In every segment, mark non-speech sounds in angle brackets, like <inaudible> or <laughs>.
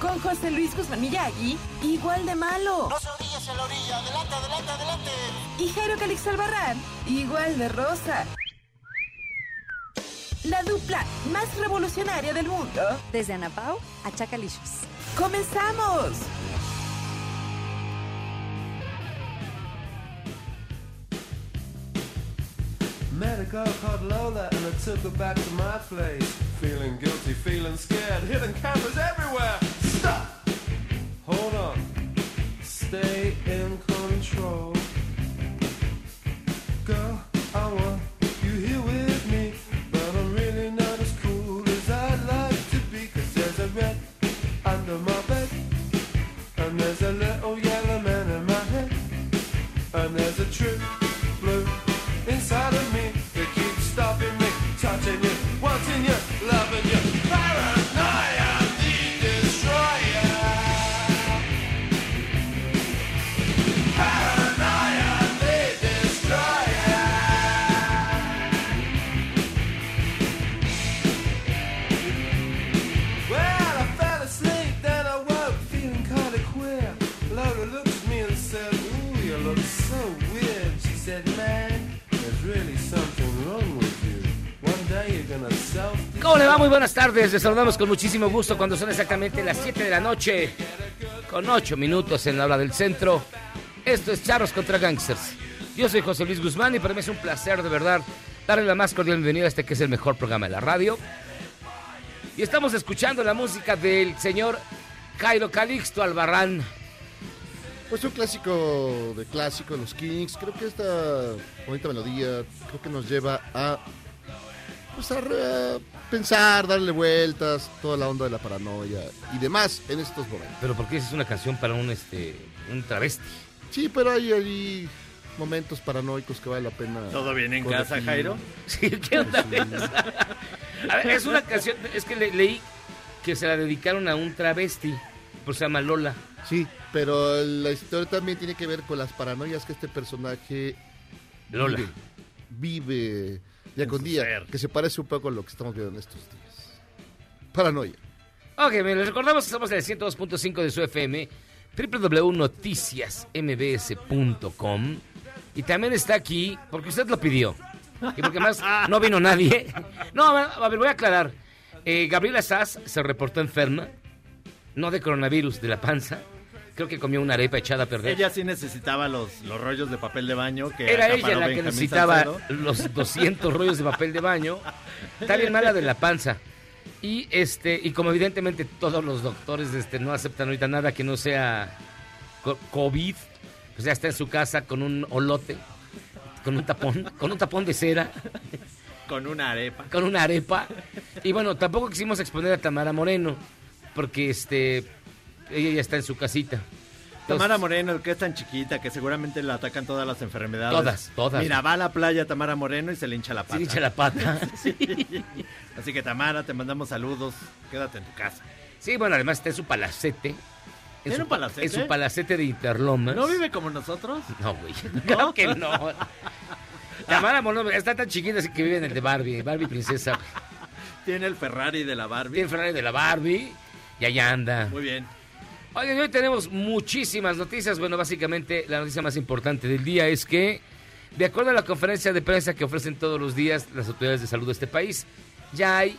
con José Luis Guzmán Miyagi, igual de malo. No se orillas en la orilla. Adelante, adelante, adelante. Y Jairo Calix Albarrán, igual de rosa. La dupla más revolucionaria del mundo. Desde Anapau a Chacalicious. ¡Comenzamos! Met a girl called Lola and I took her back to my place. Feeling guilty, feeling scared, hidden cameras everywhere. Stop! Hold on. Stay in control. Girl, I want ¿Cómo le va? Muy buenas tardes. Les saludamos con muchísimo gusto cuando son exactamente las 7 de la noche, con 8 minutos en la hora del centro. Esto es Charros contra Gangsters. Yo soy José Luis Guzmán y para mí es un placer de verdad darle la más cordial bienvenida a este que es el mejor programa de la radio. Y estamos escuchando la música del señor Jairo Calixto Albarrán. Pues un clásico de clásico, los Kings. Creo que esta bonita melodía creo que nos lleva a, pues a re- pensar, darle vueltas, toda la onda de la paranoia y demás en estos momentos. Pero porque es una canción para un este un travesti. Sí, pero hay ahí momentos paranoicos que vale la pena. ¿Todo bien en corregir. casa, Jairo? <laughs> Sí, ¿qué onda? A ver, es una canción, es que le- leí que se la dedicaron a un travesti, por se llama Lola. Sí, pero la historia también tiene que ver con las paranoias que este personaje Lola. vive, vive con su día, ser. que se parece un poco a lo que estamos viendo en estos días. Paranoia. Ok, bien, les recordamos que estamos en el 102.5 de su FM, www.noticiasmbs.com. Y también está aquí, porque usted lo pidió. Y porque más no vino nadie. <laughs> No, a ver, a ver, voy a aclarar. Eh, Gabriela Sass se reportó enferma, no de coronavirus, de la panza. Creo que comió una arepa echada a perder. Ella sí necesitaba los, los rollos de papel de baño que Era ella la que necesitaba Salcedo. los 200 rollos de papel de baño. Está bien mala de la panza. Y este y como evidentemente todos los doctores este, no aceptan ahorita nada que no sea co- COVID, pues ya está en su casa con un olote, con un tapón, con un tapón de cera, Con una arepa. con una arepa. Y bueno, tampoco quisimos exponer a Tamara Moreno, porque este ella ya está en su casita. Tamara Moreno, que es tan chiquita que seguramente la atacan todas las enfermedades. Todas, todas. Mira, va a la playa Tamara Moreno y se le hincha la pata. se hincha la pata. <laughs> Así que Tamara, te mandamos saludos. Quédate en tu casa. Sí, bueno, además está en su palacete. En ¿Tiene su, un palacete? En su palacete de Interlomas. ¿No vive como nosotros? No, güey. <laughs> Claro que no. Tamara Moreno está tan chiquita así que vive en el de Barbie. Barbie princesa. Tiene el Ferrari de la Barbie. Tiene el Ferrari de la Barbie y allá anda. Muy bien. Oigan, hoy tenemos muchísimas noticias. Bueno, básicamente la noticia más importante del día es que, de acuerdo a la conferencia de prensa que ofrecen todos los días las autoridades de salud de este país, ya hay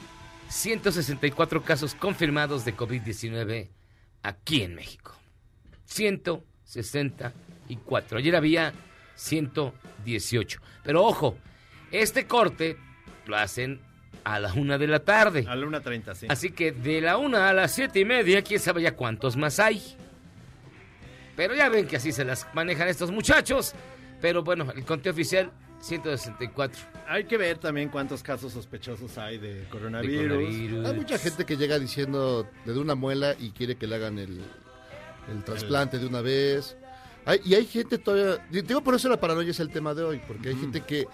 164 casos confirmados de COVID-19 aquí en México. 164. Ayer había 118. Pero ojo, Este corte lo hacen a la una de la tarde. A la 1.30, sí. Así que de la una a las siete y media, quién sabe ya cuántos más hay. Pero ya ven que así se las manejan estos muchachos. Pero bueno, el conteo oficial, 164. Hay que ver también cuántos casos sospechosos hay de de coronavirus. coronavirus. Hay mucha gente que llega diciendo le una muela y quiere que le hagan el, el trasplante de una vez. Hay- y hay gente todavía. Digo, por eso la paranoia es el tema de hoy, porque hay gente que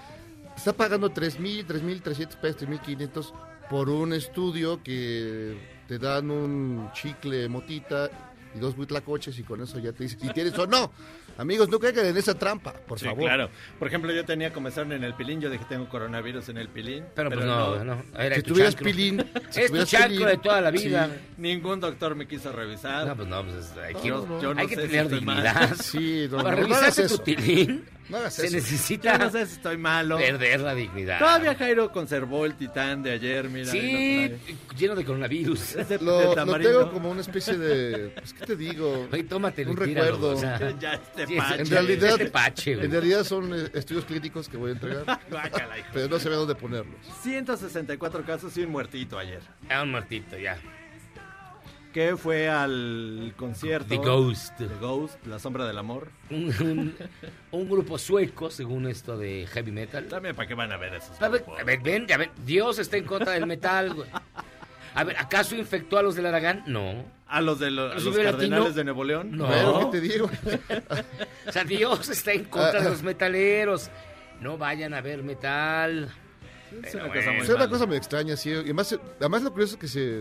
está pagando 3.000, 3.300 pesos, 3.500 por un estudio que te dan un chicle motita y dos buitlacoches y con eso ya te dicen si tienes o no. Amigos, no caigan en esa trampa, por Sí, favor. claro. Por ejemplo, yo tenía comezón en el pilín, yo dije tengo coronavirus en el pilín. Pero, pues no, no. Era Si tu tuvieras chancro. pilín, si <laughs> es tu chancro pilín, de toda la vida. sí. Ningún doctor me quiso revisar. No, pues no, pues es- hay que, No, no, yo no hay que sé tener dignidad. <laughs> Sí, no, Para no, no revisarte hagas tu eso. tilín, No hagas se eso. necesita Yo no sé si estoy malo. perder la dignidad. Todavía Jairo conservó el titán de ayer, mira. Sí, lleno de coronavirus. De- de Lo, lo tengo como una especie de. Pues, ¿qué te digo? Ay, tómatelo Un recuerdo. o sea, Ya este sí, pache. En realidad, Este pache, güey. en realidad son eh, estudios clínicos que voy a entregar, <laughs> pero no se ve dónde ponerlos. 164 casos y un muertito ayer. Ah, un muertito, ya. Que fue al concierto. The Ghost. The Ghost, La Sombra del Amor. Un, un- un grupo sueco, según esto de heavy metal. También, ¿para qué van a ver esos? A ver, a ver, ven, ya ven, Dios está en contra del metal, güey. A ver, ¿acaso infectó a los del Aragán? No. A los de lo- a ¿Los cardenales de Nuevo León. No. Pero, ¿qué te digo? <laughs> O sea, Dios está en contra de los metaleros. No vayan a ver metal. Es una cosa muy Es una cosa muy extraña, sí. Y además, además lo curioso es que se,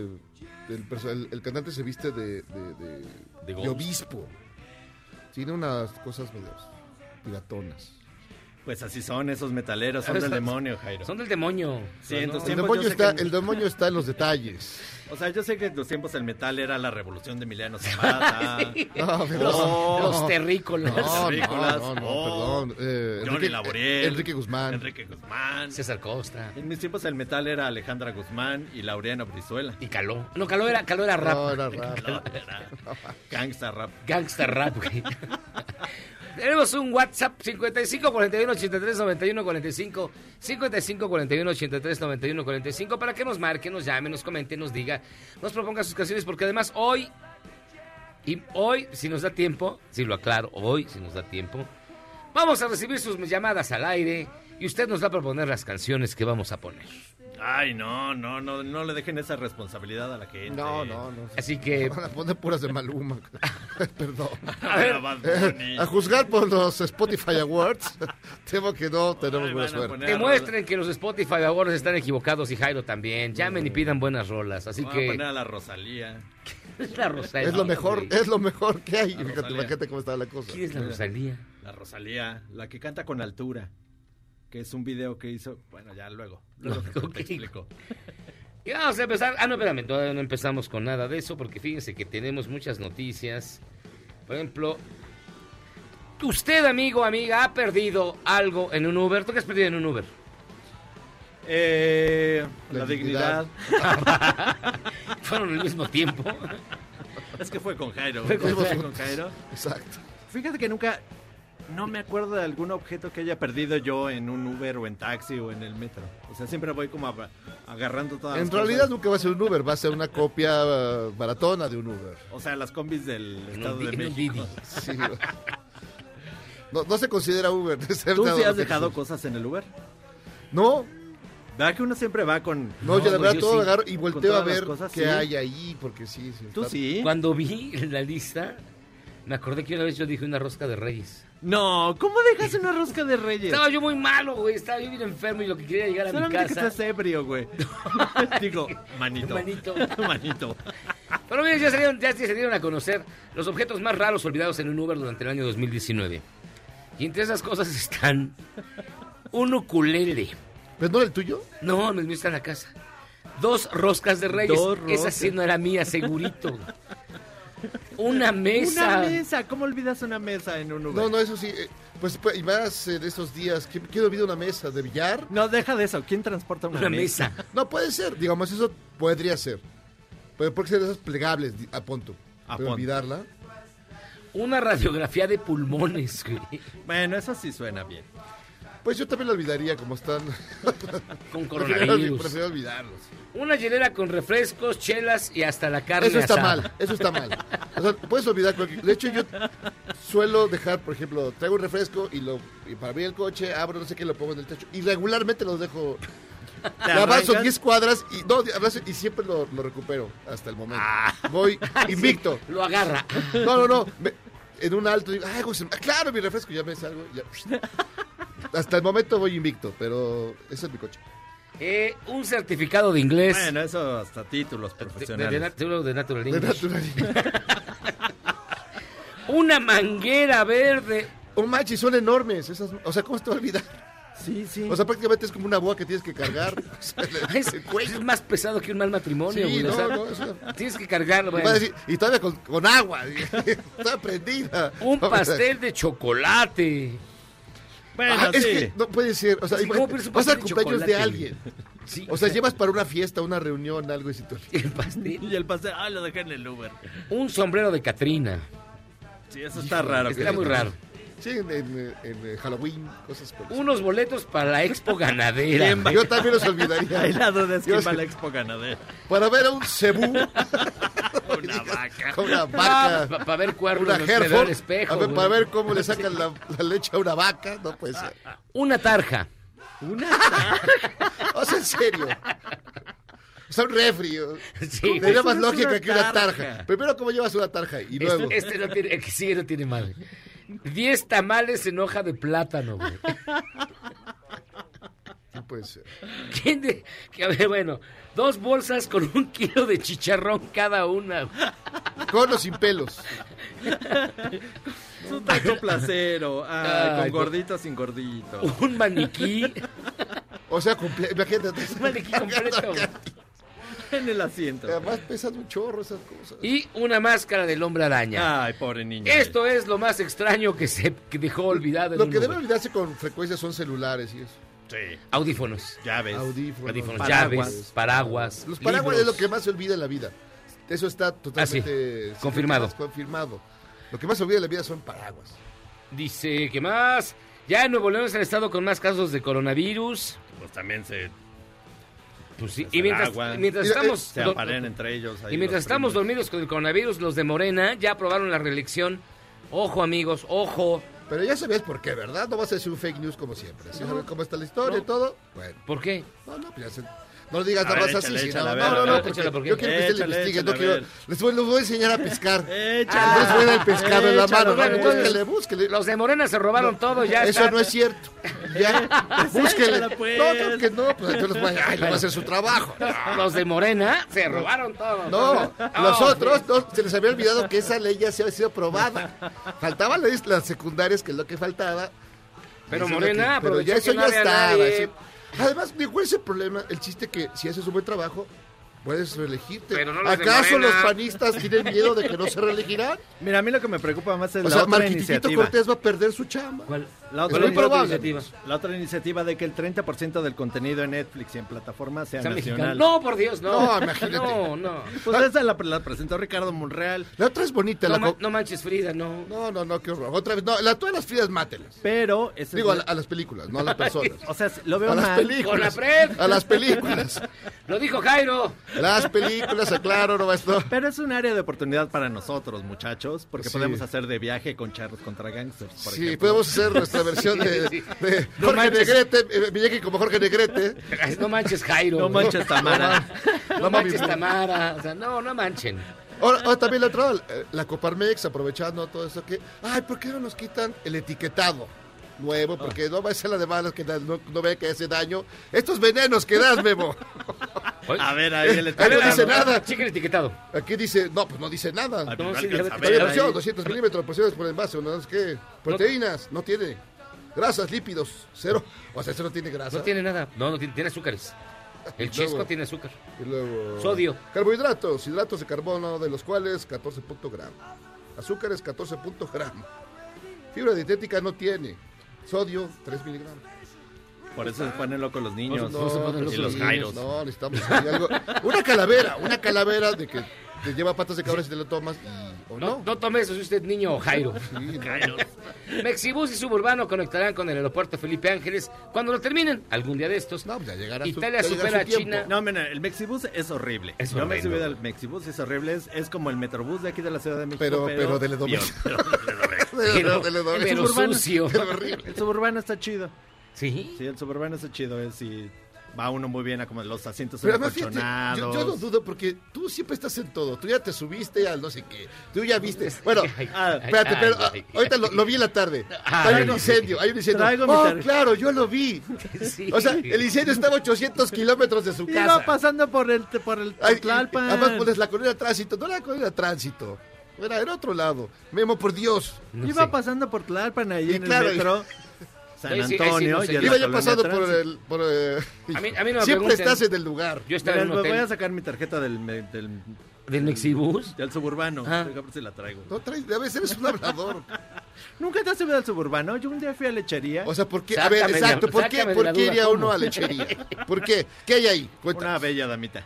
el, perso- el- el cantante se viste de, de, de- De de ghost. obispo. Tiene unas cosas medio piratonas. Pues así son esos metaleros, son del <laughs> demonio, Jairo. Son del demonio. Sí, No, en no. El demonio, está, que- el demonio está en los detalles. O sea, yo sé que en tus tiempos el metal era la revolución de Emiliano Zapata. <laughs> No, pero- Los, los terrícolas. No, no, Terrícolas. no, no, Oh. perdón. Eh, Enrique, Laboriel. eh, Enrique Guzmán. Enrique Guzmán. César Costa. En mis tiempos el metal era Alejandra Guzmán y Laureano Brizuela. Y Caló. No, Caló era, Caló era rap. <laughs> No, era rap. No, era Gangsta rap. Gangsta rap, güey. Tenemos un WhatsApp 55 41 83 91 45 55 41 83 91 45 para que nos marque, nos llame, nos comente, nos diga, nos proponga sus canciones porque además hoy y hoy si nos da tiempo, si lo aclaro, hoy si nos da tiempo, vamos a recibir sus llamadas al aire y usted nos va a proponer las canciones que vamos a poner. Ay, no, no, no, no le dejen esa responsabilidad a la gente. No, no, no. Así que Van a poner puras de Maluma. <laughs> Perdón. A ver, juzgar por los Spotify Awards, <laughs> temo que no tenemos Ay, buena suerte. demuestren que los Spotify Awards están equivocados y Jairo también. Llamen y pidan buenas rolas. Así Voy a poner que a la Rosalía. <laughs> la Rosalía. Es lo mejor, es lo mejor que hay. La Fíjate, imagínate cómo está la cosa. ¿Quién es la Rosalía? La Rosalía, la que canta con altura. Que es un video que hizo. Bueno, ya luego. Luego <laughs> te, Ok. te explico. Y vamos a empezar. Ah, no, espérame, todavía no empezamos con nada de eso porque fíjense que tenemos muchas noticias. Por ejemplo, usted, amigo, amiga, ha perdido algo en un Uber. ¿Tú qué has perdido en un Uber? Eh, la, La dignidad. dignidad. <laughs> Fueron al mismo tiempo. Es que fue con Jairo. Fue con Fue Jairo. con Jairo. Exacto. Fíjate que nunca. No me acuerdo de algún objeto que haya perdido yo en un Uber o en taxi o en el metro. O sea, siempre voy como a- agarrando todas En las realidad cosas. nunca va a ser un Uber, va a ser una copia uh, baratona de un Uber. O sea, las combis del En Estado un, de México. Didi. <laughs> Sí. no, no se considera Uber. ¿Tú sí has de dejado cosas en el Uber? No, ¿Verdad que uno siempre va con... no, yo la güey, verdad yo todo sí. agarro y volteo a ver cosas, qué sí. hay ahí, porque sí. sí ¿Tú está- sí? Cuando vi la lista, me acordé que una vez yo dije una rosca de reyes. No, ¿cómo dejas una rosca de reyes? Estaba yo muy malo, güey. Estaba yo bien enfermo y lo que quería llegar a mi Solamente que casa. estás ebrio, güey. <laughs> Digo, manito. Manito. <laughs> manito. Pero miren, ya, salieron, ya se dieron a conocer los objetos más raros olvidados en un Uber durante el año 2019. Y entre esas cosas están un ukulele. ¿Pero no era el tuyo? No, el mío está en la casa. Dos roscas de reyes. Dos Esa roscas. sí no era mía, segurito. Una mesa. Una mesa. ¿Cómo olvidas una mesa en un Uber? No, no, eso sí. eh, Pues, pues, y más en estos días. ¿Quién quién olvida una mesa de billar? No, deja de eso. ¿Quién transporta una, Una mesa. No, puede ser. Digamos, eso podría ser. Pero puede ser de esas plegables, di- a punto. A Pero punto. olvidarla. Una radiografía de pulmones, güey. Bueno, eso sí suena bien. Pues yo también lo olvidaría como están. <laughs> Con coronavirus. prefiero olvidarlos. Una hielera con refrescos, chelas y hasta la carne Eso está asada. mal, eso está mal. O sea, puedes olvidar cualquier... De hecho, yo suelo dejar, por ejemplo, traigo un refresco y lo y para abrir el coche, abro no sé qué, lo pongo en el techo. Y regularmente los dejo... Avanzo arrancas. 10 cuadras y, no, avanzo y siempre lo, lo recupero hasta el momento. Ah. Voy <laughs> invicto. Lo agarra. No, no, no. me- en un alto digo, ay, claro, mi refresco, ya me salgo. ya. <laughs> Hasta el momento voy invicto, pero ese es mi coche. Eh, un certificado de inglés. Bueno, eso hasta títulos de, de, profesionales. de nat- de Natural De English. natural. <laughs> Una manguera verde. Oh, manches, son enormes. Esas, o sea, ¿cómo se te va a olvidar? Sí, sí. O sea, prácticamente es como una boa que tienes que cargar. <laughs> O sea, <laughs> Es, más pesado que un mal matrimonio. Sí, güey, no, no, Tienes que cargarlo. Y bueno. va a decir, y todavía con, con agua. <laughs> Está prendida. Un pastel de chocolate. bueno, Ah, es que no puede ser. O sea, Sí, ¿cómo pides un vas al cumpleaños de alguien. Sí, O sea, llevas para una fiesta, una reunión, algo y si el pastel. Y el pastel, ah, lo dejé en el Uber. Un sombrero de Catrina. Sí, eso está raro. Está muy raro. Sí, en, en- en, eh, Halloween, cosas por eso. Unos boletos para la expo <laughs> ganadera. ¿Quién va? Yo también los olvidaría. Ahí la duda es Yo quién sé- va a la expo ganadera. Para ver a un cebú <laughs> Una <laughs> vaca. con una Ah, vaca, para ver cuernos una Hereford, espejo. a ver, para ver cómo le sacan la, la leche a una vaca, no puede ser. Una tarja. O sea, en serio. O sea, un refri. Sí. Tendría más lógica una que una tarja? tarja. Primero, ¿cómo llevas una tarja? Y luego. Este, este no tiene, el que sigue no tiene madre. Diez tamales en hoja de plátano, güey. No puede ser. ¿Quién de- que, a ver, bueno, dos bolsas con un kilo de chicharrón cada una. güey. Con o sin pelos. Es un taco placero. Ah, Ay, con gordito sin gordito. Un maniquí. O sea, comple- imagínate. Un maniquí completo. <laughs> En el asiento. Además pesan un chorro esas cosas. Y una máscara del hombre araña. Ay, pobre niño. Esto es lo más extraño que se dejó olvidado en Lo un que debe Uber. olvidarse con frecuencia son celulares y eso. Sí. Audífonos. Llaves. Audífonos. Audífonos, Paraguas. llaves, paraguas. Los paraguas es lo que más se olvida en la vida. Eso está totalmente Ah, Confirmado. confirmado. Lo que más se olvida en la vida son paraguas. Dice, ¿qué más? Ya en Nuevo León es el estado con más casos de coronavirus. Pues también se, Pues sí. Hacen Y mientras, estamos... se entre ellos. ahí y mientras estamos primos. dormidos con el coronavirus, los de Morena ya aprobaron la reelección. Ojo, amigos, ojo. Pero ya sabías por qué, ¿verdad? No vas a decir un fake news como siempre. ¿Sí sabes cómo está la historia y todo? Bueno, ¿Por qué? no, no, pues ya se- No digas nada más así, échale, no, no, no, porque yo quiero que ustedes Échale, investiguen, no quiero, les voy, les voy a enseñar a pescar. Échale. Les voy a dar el pescado en la mano, entonces, búsquele, búsquele. Los de Morena se robaron todo, ya Eso no es cierto. Ya, <laughs> búsquele. échala, pues. No, creo que no, pues yo les voy a, ay, le voy a hacer su trabajo. Los de Morena se robaron todo. No, No, los otros no, se les había olvidado que esa ley ya se había sido aprobada. Faltaban las secundarias, que es lo que faltaba. Pero Morena que- pero ya eso no ya estaba. nadie. Además, ¿cuál es el problema? El chiste que si haces un buen trabajo, puedes reelegirte. Pero no los ¿Acaso los panistas tienen miedo de que no se reelegirán? Mira, a mí lo que me preocupa más es O la sea, otra Marquitito iniciativa. Cortés va a perder su chamba. ¿Cuál? La otra, muy ini- probable. iniciativa? la otra iniciativa de que el 30% del contenido en Netflix y en plataformas sea Sea nacional. mexicano. No, por Dios, no. No, imagínate. No, no. Pues esa la, la presentó Ricardo Monreal. La otra es bonita. No, la ma- co- no manches Frida, no. no, no, no, qué horror. Otra vez, no, la, todas las Fridas mátelas. Pero... esa Digo, a, es la- la- a las películas, no a las <laughs> personas. O sea, lo veo A las películas. Con la. A las películas. <laughs> Lo dijo Jairo. Las películas, aclaro, no va esto. Pero es un área de oportunidad para nosotros, muchachos, porque Sí. podemos hacer de viaje con charros contra gangsters, por Sí, ejemplo. podemos hacer <laughs> nuestra versión de, de No Jorge manches. Negrete, eh, Miyagi como Jorge Negrete. No manches Jairo. No manches, Tamara. No No manches. Tamara. O sea, no, no manchen. Ahora, ahora también la otra, eh, la Coparmex, aprovechando todo eso que, ay, ¿por qué no nos quitan el etiquetado nuevo? Porque no va a ser la de malas que da- no, no ve que hace daño. Estos venenos que das, Memo. <laughs> A ver, ahí el <laughs> Ahí no dice nada. Checa el etiquetado. Aquí dice, no, pues no dice nada. Ay, No, pues, sí, porción, 200 milímetros, porciones por envase, no es que proteínas, no tiene. Grasas, lípidos, cero. O sea, eso no tiene grasa. No tiene nada. No, no tiene, tiene azúcares. <laughs> El luego- tiene azúcar. Y luego, Sodio. Carbohidratos, hidratos de carbono, de los cuales 14 punto gramos. Azúcares, 14 punto gramos. Fibra dietética no tiene. Sodio, 3 miligramos. Por eso se ponen locos los niños. No, se ponen pues y los jairos. No, necesitamos algo. Una calavera, una calavera de que te lleva patas de cabra si te lo tomas y, o No, no. no tome eso, es usted niño Jairo. Mexibus y Suburbano conectarán con el aeropuerto Felipe Ángeles cuando lo terminen, algún día de estos. No, pues ya llegará su- Italia ya supera a. China. No, mira, el Mexibus es horrible. Es Yo me al Mexibus, es horrible. Es, es como el Metrobús de aquí de la Ciudad de México. Pero- pero de Ledomés. <laughs> <laughs> pero Suburbano. sucio. <laughs> Horrible. El suburbano está chido. ¿Sí? Sí, el suburbano está chido. Es y va uno muy bien a como los asientos Pero son además, fíjate, acolchonados. yo, yo lo dudo porque tú siempre estás en todo. Tú ya te subiste al no sé qué. Tú ya viste. Bueno, Ay, ah, espérate, ay, pero ay. ah, ahorita lo, lo vi en la tarde. Ay, hay un no. incendio, hay un incendio. Oh, claro, yo lo vi. <laughs> Sí. O sea, el incendio estaba a 800 kilómetros de su Iba casa. pasando por el, por el Ay, y- Tlalpan. Además, pones la colonia de tránsito. No la colonia de tránsito. Era en otro lado. Memo, por Dios. No Iba sé. pasando por Tlalpan ahí Y en claro, el metro. San Ahí sí- sí Antonio. no sé. Iba yo pasando por el... Por, eh, A mí- a mí no me Siempre pregunten. estás en el lugar. Yo estaba Mira, en un pues voy a hotel sacar mi tarjeta del, me- del, del Mexibus. del suburbano. Ah. Déjame ver si la traigo. No traes, a veces eres un hablador. <laughs> ¿Nunca te has subido al suburbano? Yo un día fui a lechería. O sea, ¿por qué? A ver, exacto. ¿Por qué, ¿por qué duda, iría ¿cómo? uno a lechería? ¿Por qué? ¿Qué hay ahí? Una bella damita.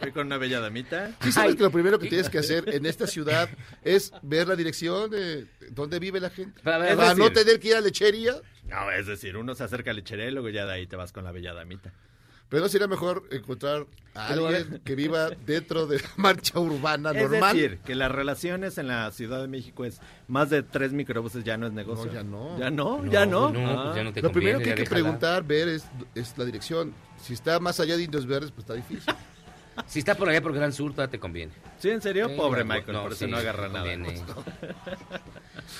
Fui con una bella damita. Sí sabes Ay. que lo primero que tienes que hacer en esta ciudad es ver la dirección de dónde vive la gente. Para ver, Para es no tener que ir a lechería. No, es decir, uno se acerca a lechería y luego ya de ahí te vas con la bella damita. Pero sería mejor encontrar a alguien que viva dentro de la marcha urbana Es normal. decir, que las relaciones en la Ciudad de México es más de tres microbuses ya no es negocio. No, ya no. Ya no, ya no. No, Ah. pues ya no te Lo primero que hay que preguntar, ver, es, es la dirección. Si está más allá de Indios Verdes, pues está difícil. <laughs> Si está por allá por Gran Sur, todavía te conviene. Sí, en serio, Sí, pobre no, Michael, por eso sí, no agarra nada.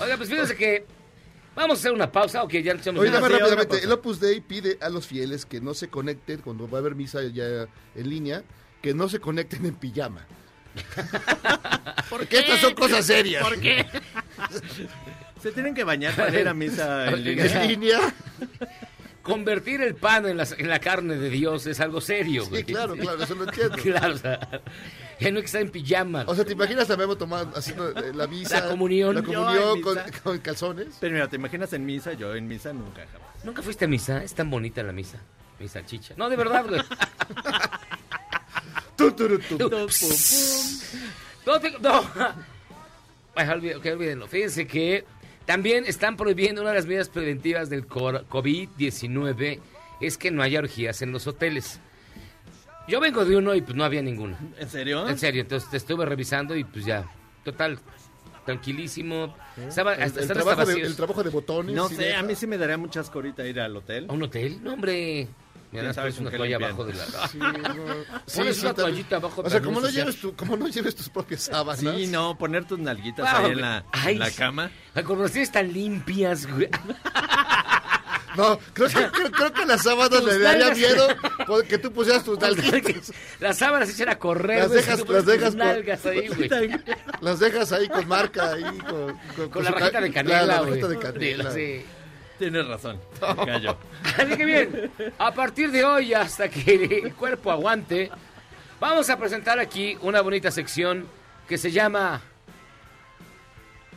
Oiga, pues fíjense que vamos a hacer una pausa, ok, ya echamos Oye, una- rápidamente, el Opus Dei pide a los fieles que no se conecten cuando va a haber misa ya en línea, que no se conecten en pijama. <laughs> Porque estas son cosas serias. ¿Por qué? <laughs> Se tienen que bañar para ir a misa <laughs> en En línea. Convertir el pan en la, en la carne de Dios es algo serio. Sí, güey. claro, claro, eso lo entiendo. <laughs> Claro, o sea, ya no hay que estar en pijama. O sea, ¿te imaginas a Memo tomando, haciendo eh, la misa? La comunión. La comunión con, con calzones. Pero mira, ¿te imaginas en misa? Yo en misa nunca jamás. ¿Nunca fuiste a misa? Es tan bonita la misa. Misa chicha. No, de verdad, güey. <laughs> No, te- no. Ok, olvídenlo. Fíjense que también están prohibiendo una de las medidas preventivas del cor- COVID-19 es que no haya orgías en los hoteles. Yo vengo de uno y pues no había ninguno. ¿En serio? En serio, entonces te estuve revisando y pues ya, total, tranquilísimo. Estaba, El, hasta, el trabajo de, el trabajo de botones. No sé, a mí sí me daría mucha ascorita ir al hotel. ¿A un hotel? No, hombre. Me ¿Quién das sabe pues, con una toalla abajo de la... Sí, <laughs> no. Sí, Pones sí, una toallita abajo O para sea, no como no, lleves tu, como no lleves tus propias sábanas. Sí, no, poner tus nalguitas Wow, ahí en la, ay, en la sí. cama. Ay, Con las tienes tan limpias, güey. <laughs> No, creo que, creo, creo que las sábanas le daría nalgas. miedo porque tú pusieras tus <laughs> nalguitas. Las sábanas se echan a correr, Las dejas- si las dejas nalgas ahí, güey. Las dejas ahí con marca, ahí con... Con, Con la su rajita de canela, la güey. rajita de canela. Sí. Tienes razón, <laughs> gallo. Así que bien, a partir de hoy hasta que el cuerpo aguante, vamos a presentar aquí una bonita sección que se llama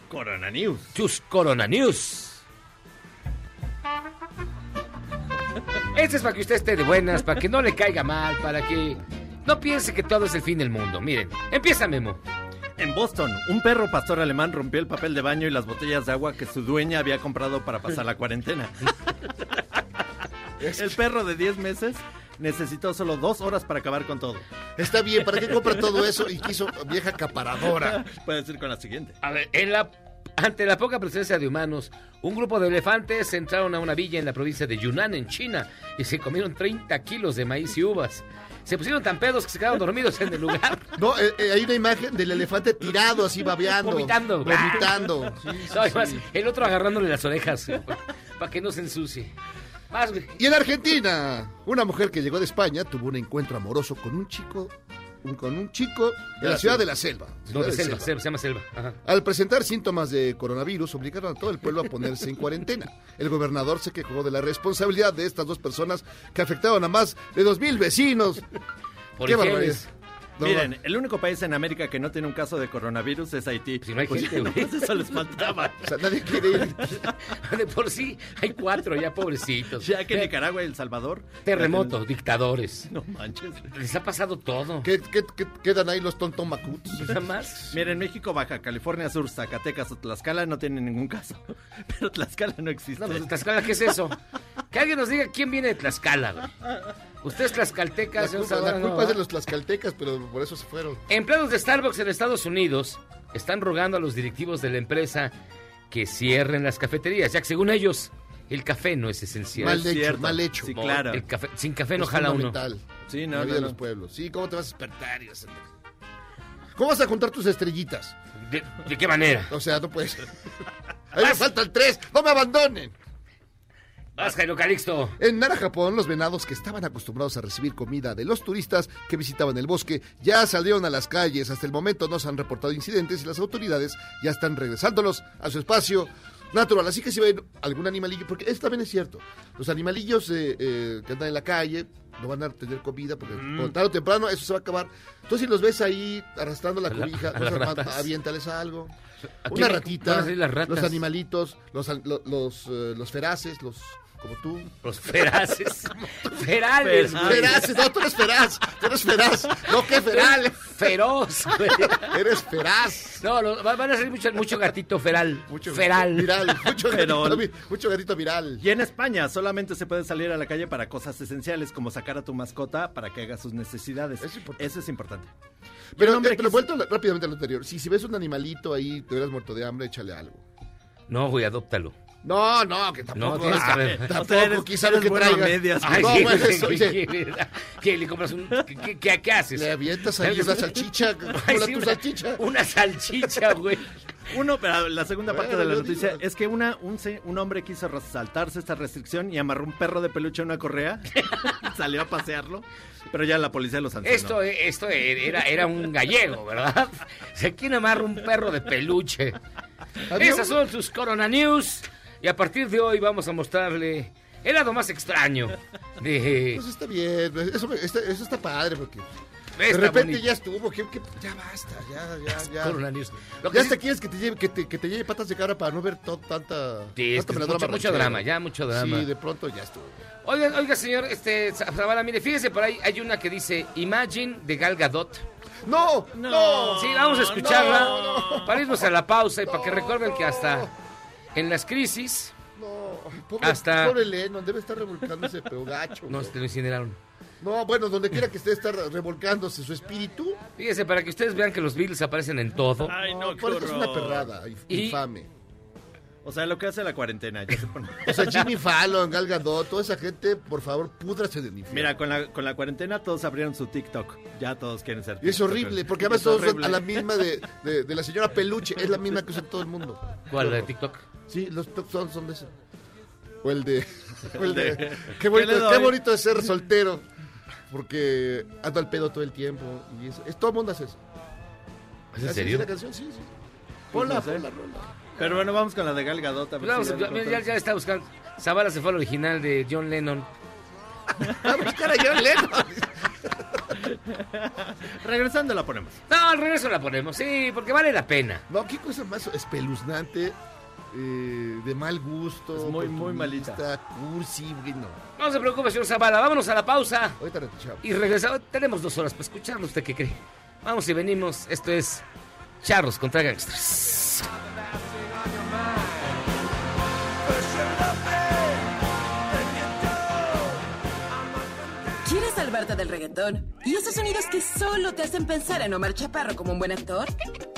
Corona News. Tus Corona News. Este es para que usted esté de buenas, para que no le caiga mal, para que no piense que todo es el fin del mundo. Miren, empieza Memo. En Boston, un perro pastor alemán rompió el papel de baño y las botellas de agua que su dueña había comprado para pasar la cuarentena. <laughs> El perro de 10 meses necesitó solo dos horas para acabar con todo. Está bien, ¿para qué compra todo eso y quiso vieja acaparadora? <laughs> Puedes ir con la siguiente. A ver, en la, ante la poca presencia de humanos, un grupo de elefantes entraron a una villa en la provincia de Yunnan, en China, y se comieron 30 kilos de maíz y uvas. Se pusieron tan pedos que se quedaron dormidos en el lugar. <laughs> No, eh, eh, hay una imagen del elefante tirado así babeando. Vomitando. Vomitando. <laughs> Sí, No, además, el otro agarrándole las orejas para que no se ensucie. Más. Y en Argentina, una mujer que llegó de España tuvo un encuentro amoroso con un chico, con un chico en la ciudad de la selva. No, de selva, se llama selva. Ajá. Al presentar síntomas de coronavirus, obligaron a todo el pueblo a ponerse en cuarentena. El gobernador se quejó de la responsabilidad de estas dos personas que afectaron a más de dos mil vecinos. Por Qué barbaridad. No, Miren, no. el único país en América que no tiene un caso de coronavirus es Haití. Si no hay Pues, gente, eso les faltaba. <laughs> O sea, nadie quiere ir. <laughs> De por sí hay cuatro ya, pobrecitos. Ya que Nicaragua y El Salvador. Terremotos, dictadores. No manches. Les ha pasado todo. ¿Qué, qué- qué- quedan ahí los tontomacuts? Nada más. Miren, México, Baja California Sur, Zacatecas o Tlaxcala no tienen ningún caso. <laughs> Pero Tlaxcala no existe. No, pues, Tlaxcala, ¿qué es eso? Que alguien nos diga quién viene de Tlaxcala, güey. Ustedes La tlaxcaltecas, señor culpa, la no, culpa es de los tlaxcaltecas, pero por eso se fueron. Empleados de Starbucks en Estados Unidos están rogando a los directivos de la empresa que cierren las cafeterías, ya que según ellos el café no es esencial. Mal hecho, cierto. mal hecho. Sí, claro. El café- sin café no Es jala uno. Sí, no, la vida no, de los no. pueblos. Sí, ¿cómo te vas a despertar? y vas a- ¿Cómo vas a juntar tus estrellitas? ¿De, de qué manera? O sea, no puedes. <laughs> Ahí me faltan tres. ¡No me abandonen! Vas, Jairo Calixto. En Nara, Japón, los venados que estaban acostumbrados a recibir comida de los turistas que visitaban el bosque ya salieron a las calles. Hasta el momento no se han reportado incidentes y las autoridades ya están regresándolos a su espacio natural. Así que si ven algún animalillo, porque eso también es cierto, los animalillos eh, eh, que andan en la calle no van a tener comida porque por tarde o temprano eso se va a acabar. Entonces si los ves ahí arrastrando la cobija, aviéntales algo. ¿A Una ratita, las ratas? los animalitos, los, an- lo- los, eh, los feraces, los como tú. Los feraces. <laughs> Ferales, güey. Feraces, no, tú eres feraz, tú eres feraz, no, qué feral, Feroz, güey. eres feraz. No, no, va- van a salir mucho, mucho gatito feral. Mucho feral. Viral, mucho gatito, mucho viral. Y en España solamente se puede salir a la calle para cosas esenciales como sacar a tu mascota para que haga sus necesidades. Es. Eso es importante. Pero, eh, pero vuelto rápidamente a lo anterior, si, si ves un animalito ahí, te hubieras muerto de hambre, échale algo. No, güey, adóptalo. No, no, que tampoco. No, tienes que ah, ver. Tampoco, O sea, eres- quizá eres lo que bueno a traiga. medias, Ay, no, bueno, eso, ¿qué- oye, qué- ¿Qué? ¿Le compras un...? ¿Qué, qué- qué- qué haces? le avientas ahí <laughs> una salchicha, Ay, la sí, tu una- salchicha. Una salchicha, güey. <laughs> Uno, pero la segunda parte Bueno, de la noticia digo- es que una, un, un hombre quiso saltarse esta restricción y amarró un perro de peluche a una correa. <laughs> Salió a pasearlo, pero ya la policía lo sancionó. Esto, esto era, era un gallego, ¿verdad? Se quiere amarrar un perro de peluche. Esas son sus Corona News. Y a partir de hoy vamos a mostrarle el lado más extraño de... Pues está bien, eso, está, eso está padre porque de repente bonito. ya estuvo, que, que- ya basta, ya, ya, ya. Corona News. Lo que Ya hasta quieres que te lleve, que te, que te lleve patas de cabra para no ver todo, tanta, Sí, es tanta mucho, drama, ya mucho drama. Sí, de pronto ya estuvo. Oiga, oiga, señor, este, Zavala, mire, fíjese, por ahí hay una que dice Imagine de Gal Gadot. ¡No! ¡No! Sí, vamos a escucharla no, para irnos a la pausa y para que recuerden que hasta en las crisis No, pobre, Hasta- pobre Lennon, debe estar revolcándose, pero gacho. <laughs> no güey. se lo incineraron. No, bueno, donde quiera que esté, está revolcándose su espíritu. Fíjese, para que ustedes vean que los Beatles aparecen en todo. Ay, no, qué por eso es una perrada, Y- infame. O sea, lo que hace la cuarentena. ya se pone- O sea, Jimmy Fallon, Gal Gadot, toda esa gente, por favor, púdrase del infierno. Mira, con la, con la cuarentena todos abrieron su TikTok. Ya todos quieren ser Y es horrible, porque además todos son a la misma de, de, de la señora Peluche, es la misma que usa todo el mundo. ¿Cuál? ¿La de TikTok? Sí, los TikToks son, son de ese. O el de. <laughs> o el de- El de- qué, bonito, ¿Qué bonito es ser <laughs> soltero. Porque ando al pedo todo el tiempo. Y es, es todo el mundo hace eso. ¿Es en ¿Así serio? la canción? Sí, sí. Ponla. Pero bueno, vamos con la de Gal Gadot. a ver Pues vamos, si ya, ya mira, lo ya, ya está buscando. Zavala se fue al original de John Lennon. <laughs> A buscar a John Lennon. Regresando la ponemos. No, al regreso la ponemos, sí, porque vale la pena. No, qué cosa más espeluznante. Eh, de mal gusto. Es muy, muy oportunista, Cursi, güey, no. No se preocupe, señor Zavala, vámonos a la pausa. Ahorita retuchamos. Y regresamos, tenemos dos horas para escucharlo, ¿usted qué cree? Vamos y venimos, esto es Charros contra Gangsters. ¿Quieres salvarte del reggaetón? ¿Y esos sonidos que solo te hacen pensar en Omar Chaparro como un buen actor?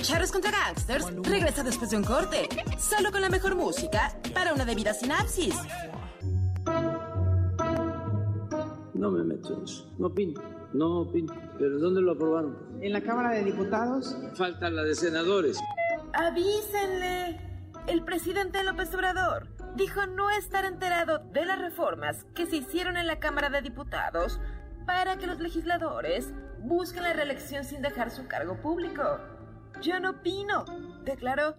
Charros contra Gangsters regresa después de un corte, solo con la mejor música para una debida sinapsis. No me meto en eso. No opino. No opino. ¿Pero dónde lo aprobaron? En la Cámara de Diputados, Falta la de senadores. Avísenle. El presidente López Obrador dijo no estar enterado de las reformas que se hicieron en la Cámara de Diputados para que los legisladores busquen la reelección sin dejar su cargo público. Yo no opino, declaró,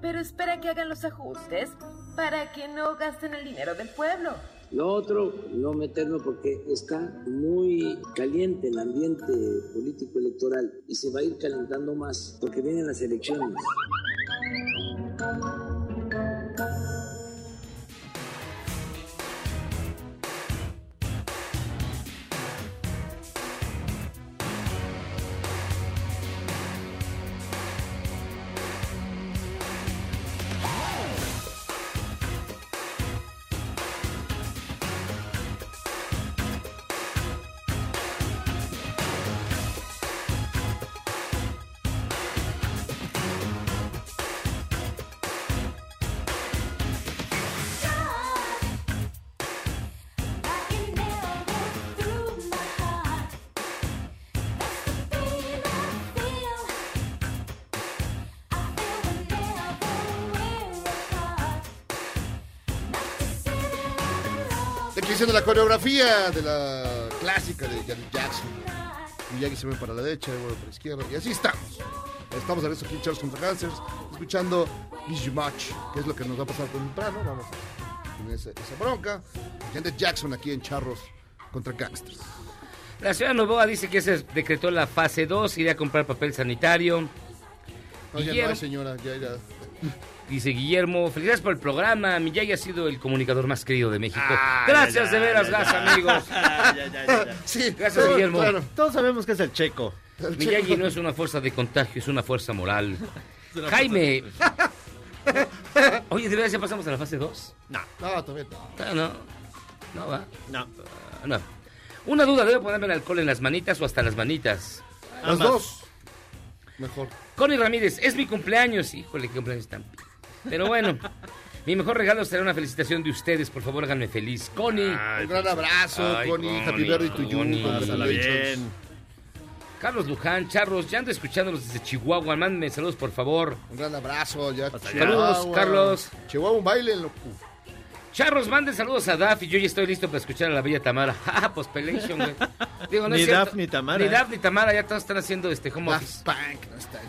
pero espera que hagan los ajustes para que no gasten el dinero del pueblo. Lo otro, no meterme porque está muy caliente el ambiente político electoral y se va a ir calentando más porque vienen las elecciones. De la coreografía de la clásica de Janet Jackson. Miyagi se ve para la derecha, Evo para la izquierda. Y así estamos. Estamos a ver aquí en Charles contra Cancers, escuchando Miss Match, que es lo que nos va a pasar temprano. Vamos a tener esa, esa bronca. Janet Jackson aquí en Charros contra Gangsters. La señora Novoa dice que se decretó la fase 2, irá a comprar papel sanitario. No, ya no hay, señora, ya, ya. Dice Guillermo, felicidades por el programa. Miyagi ha sido el comunicador más querido de México. Ah, Gracias ya, de veras, ya, gracias <laughs> ya. amigos. Ya, ya, ya, ya. Sí, Gracias, todo- Guillermo. claro. Todos sabemos que es el checo. Miyagi no es una fuerza de contagio, es una fuerza moral. <laughs> Jaime. Oye, ¿de verdad ya pasamos a la fase 2? No, No, todavía no. Ah, no. No va. no. Ah, No. Una duda, ¿debo ponerme el alcohol en las manitas o hasta las manitas? Las dos. Mejor. Connie Ramírez, es mi cumpleaños. Híjole, qué cumpleaños tan. Pero bueno, mi mejor regalo será una felicitación de ustedes. Por favor, háganme feliz. Connie. Un gran abrazo, Ay, Connie. Happy Connie, birthday to you. Carlos Luján, Charros, ya ando escuchándolos desde Chihuahua. Mándenme saludos, por favor. Un gran abrazo. Ya. Saludos. Carlos. Chihuahua, un baile. Loco. Charros, manden saludos a Daf y yo ya estoy listo para escuchar a la bella Tamara. <laughs> Ah, pues Pelation, güey. Digo, no es Ni. Daf ni Tamara. Ni Daf ni Tamara, ya todos están haciendo este home Daft office. Punk no está.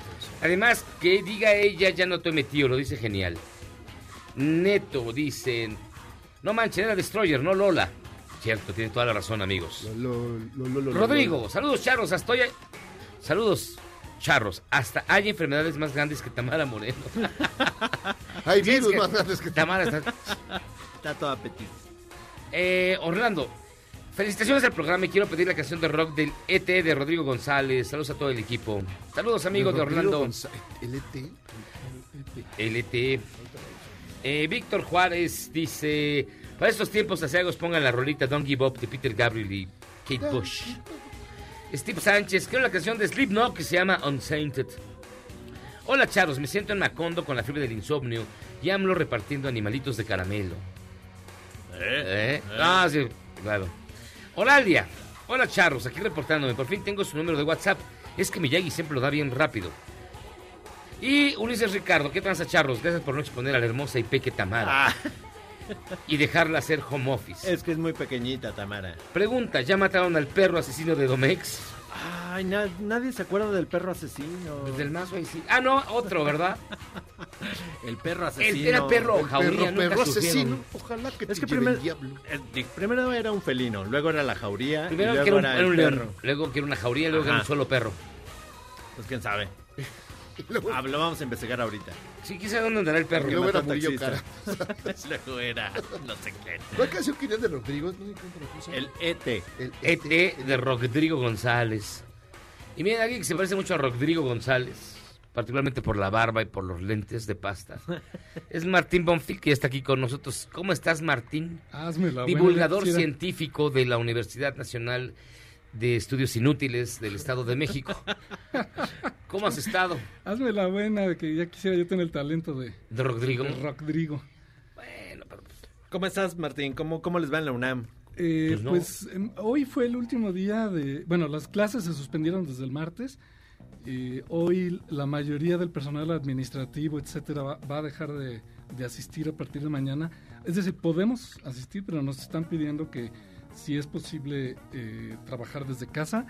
Además, que diga ella, ya no estoy metido, lo dice genial. Neto, dicen. No manchen, era Destroyer, no Lola. Cierto, tiene toda la razón, amigos. Lo- lo- lo- lo- lo- Rodrigo, saludos, charros. Hasta hoy. hay- Saludos, charros. Hasta hay enfermedades más grandes que Tamara Moreno. <laughs> Hay virus más grandes que Tamara está. Está todo apetito. Eh, Orlando, felicitaciones al programa y quiero pedir la canción de rock del ET de Rodrigo González. Saludos a todo el equipo. Saludos, amigos de, Rodrigo Orlando. González. LT. LT. Eh, Víctor Juárez dice: Para estos tiempos asiagos pongan la rolita Don't Give Up de Peter Gabriel y Kate Bush. Steve Sánchez, quiero la canción de Slipknot que se llama Unsainted. Hola Charlos, me siento en Macondo con la fiebre del insomnio y AMLO repartiendo animalitos de caramelo. ¿Eh? Ah, sí, claro. Oralia. Hola, Charros, aquí reportándome. Por fin tengo su número de WhatsApp. Es que Miyagi siempre lo da bien rápido. Y Ulises Ricardo, ¿qué tranza, Charros? Gracias por no exponer a la hermosa y peque Tamara. Ah, Y dejarla hacer home office. es que es muy pequeñita, Tamara. Pregunta, ¿ya mataron al perro asesino de Domex? Ay, na- nadie se acuerda del perro asesino. Desde el mazo ahí sí. Ah, no, otro, ¿verdad? <laughs> El perro El, asesino. era perro El jauría, perro, nunca perro asesino. Ojalá que Es te que primer- el diablo. Eh, primero era un felino, luego era la jauría Primero y que era un, era era un el león, perro. luego que era una jauría y luego que era un solo perro. Pues quién sabe. <laughs> Luego, Ah, lo vamos a investigar ahorita. Sí, quizá dónde andará el perro. luego era Murillo Cara. <laughs> luego era no sé qué. ¿Cuál canción quería de Rodrigo? No cosa. El ET. El ET E de Rodrigo González. Y miren, alguien que se parece mucho a Rodrigo González, particularmente por la barba y por los lentes de pasta, <laughs> es Martín Bonfil, que está aquí con nosotros. ¿Cómo estás, Martín? Hazme la Divulgador científico de la Universidad Nacional de Estudios Inútiles del Estado de México. <laughs> ¿Cómo has estado, Hazme la buena de que ya quisiera yo tener el talento de, de Rodrigo? de Rodrigo. Bueno, pero pues, ¿Cómo estás, Martín? ¿Cómo, cómo les va en la UNAM? Eh, Pues no. pues em, hoy fue el último día de... Bueno, las clases se suspendieron desde el martes. Eh, hoy la mayoría del personal administrativo, etcétera, va, va a dejar de, de asistir a partir de mañana. Es decir, podemos asistir, pero nos están pidiendo que si es posible eh, trabajar desde casa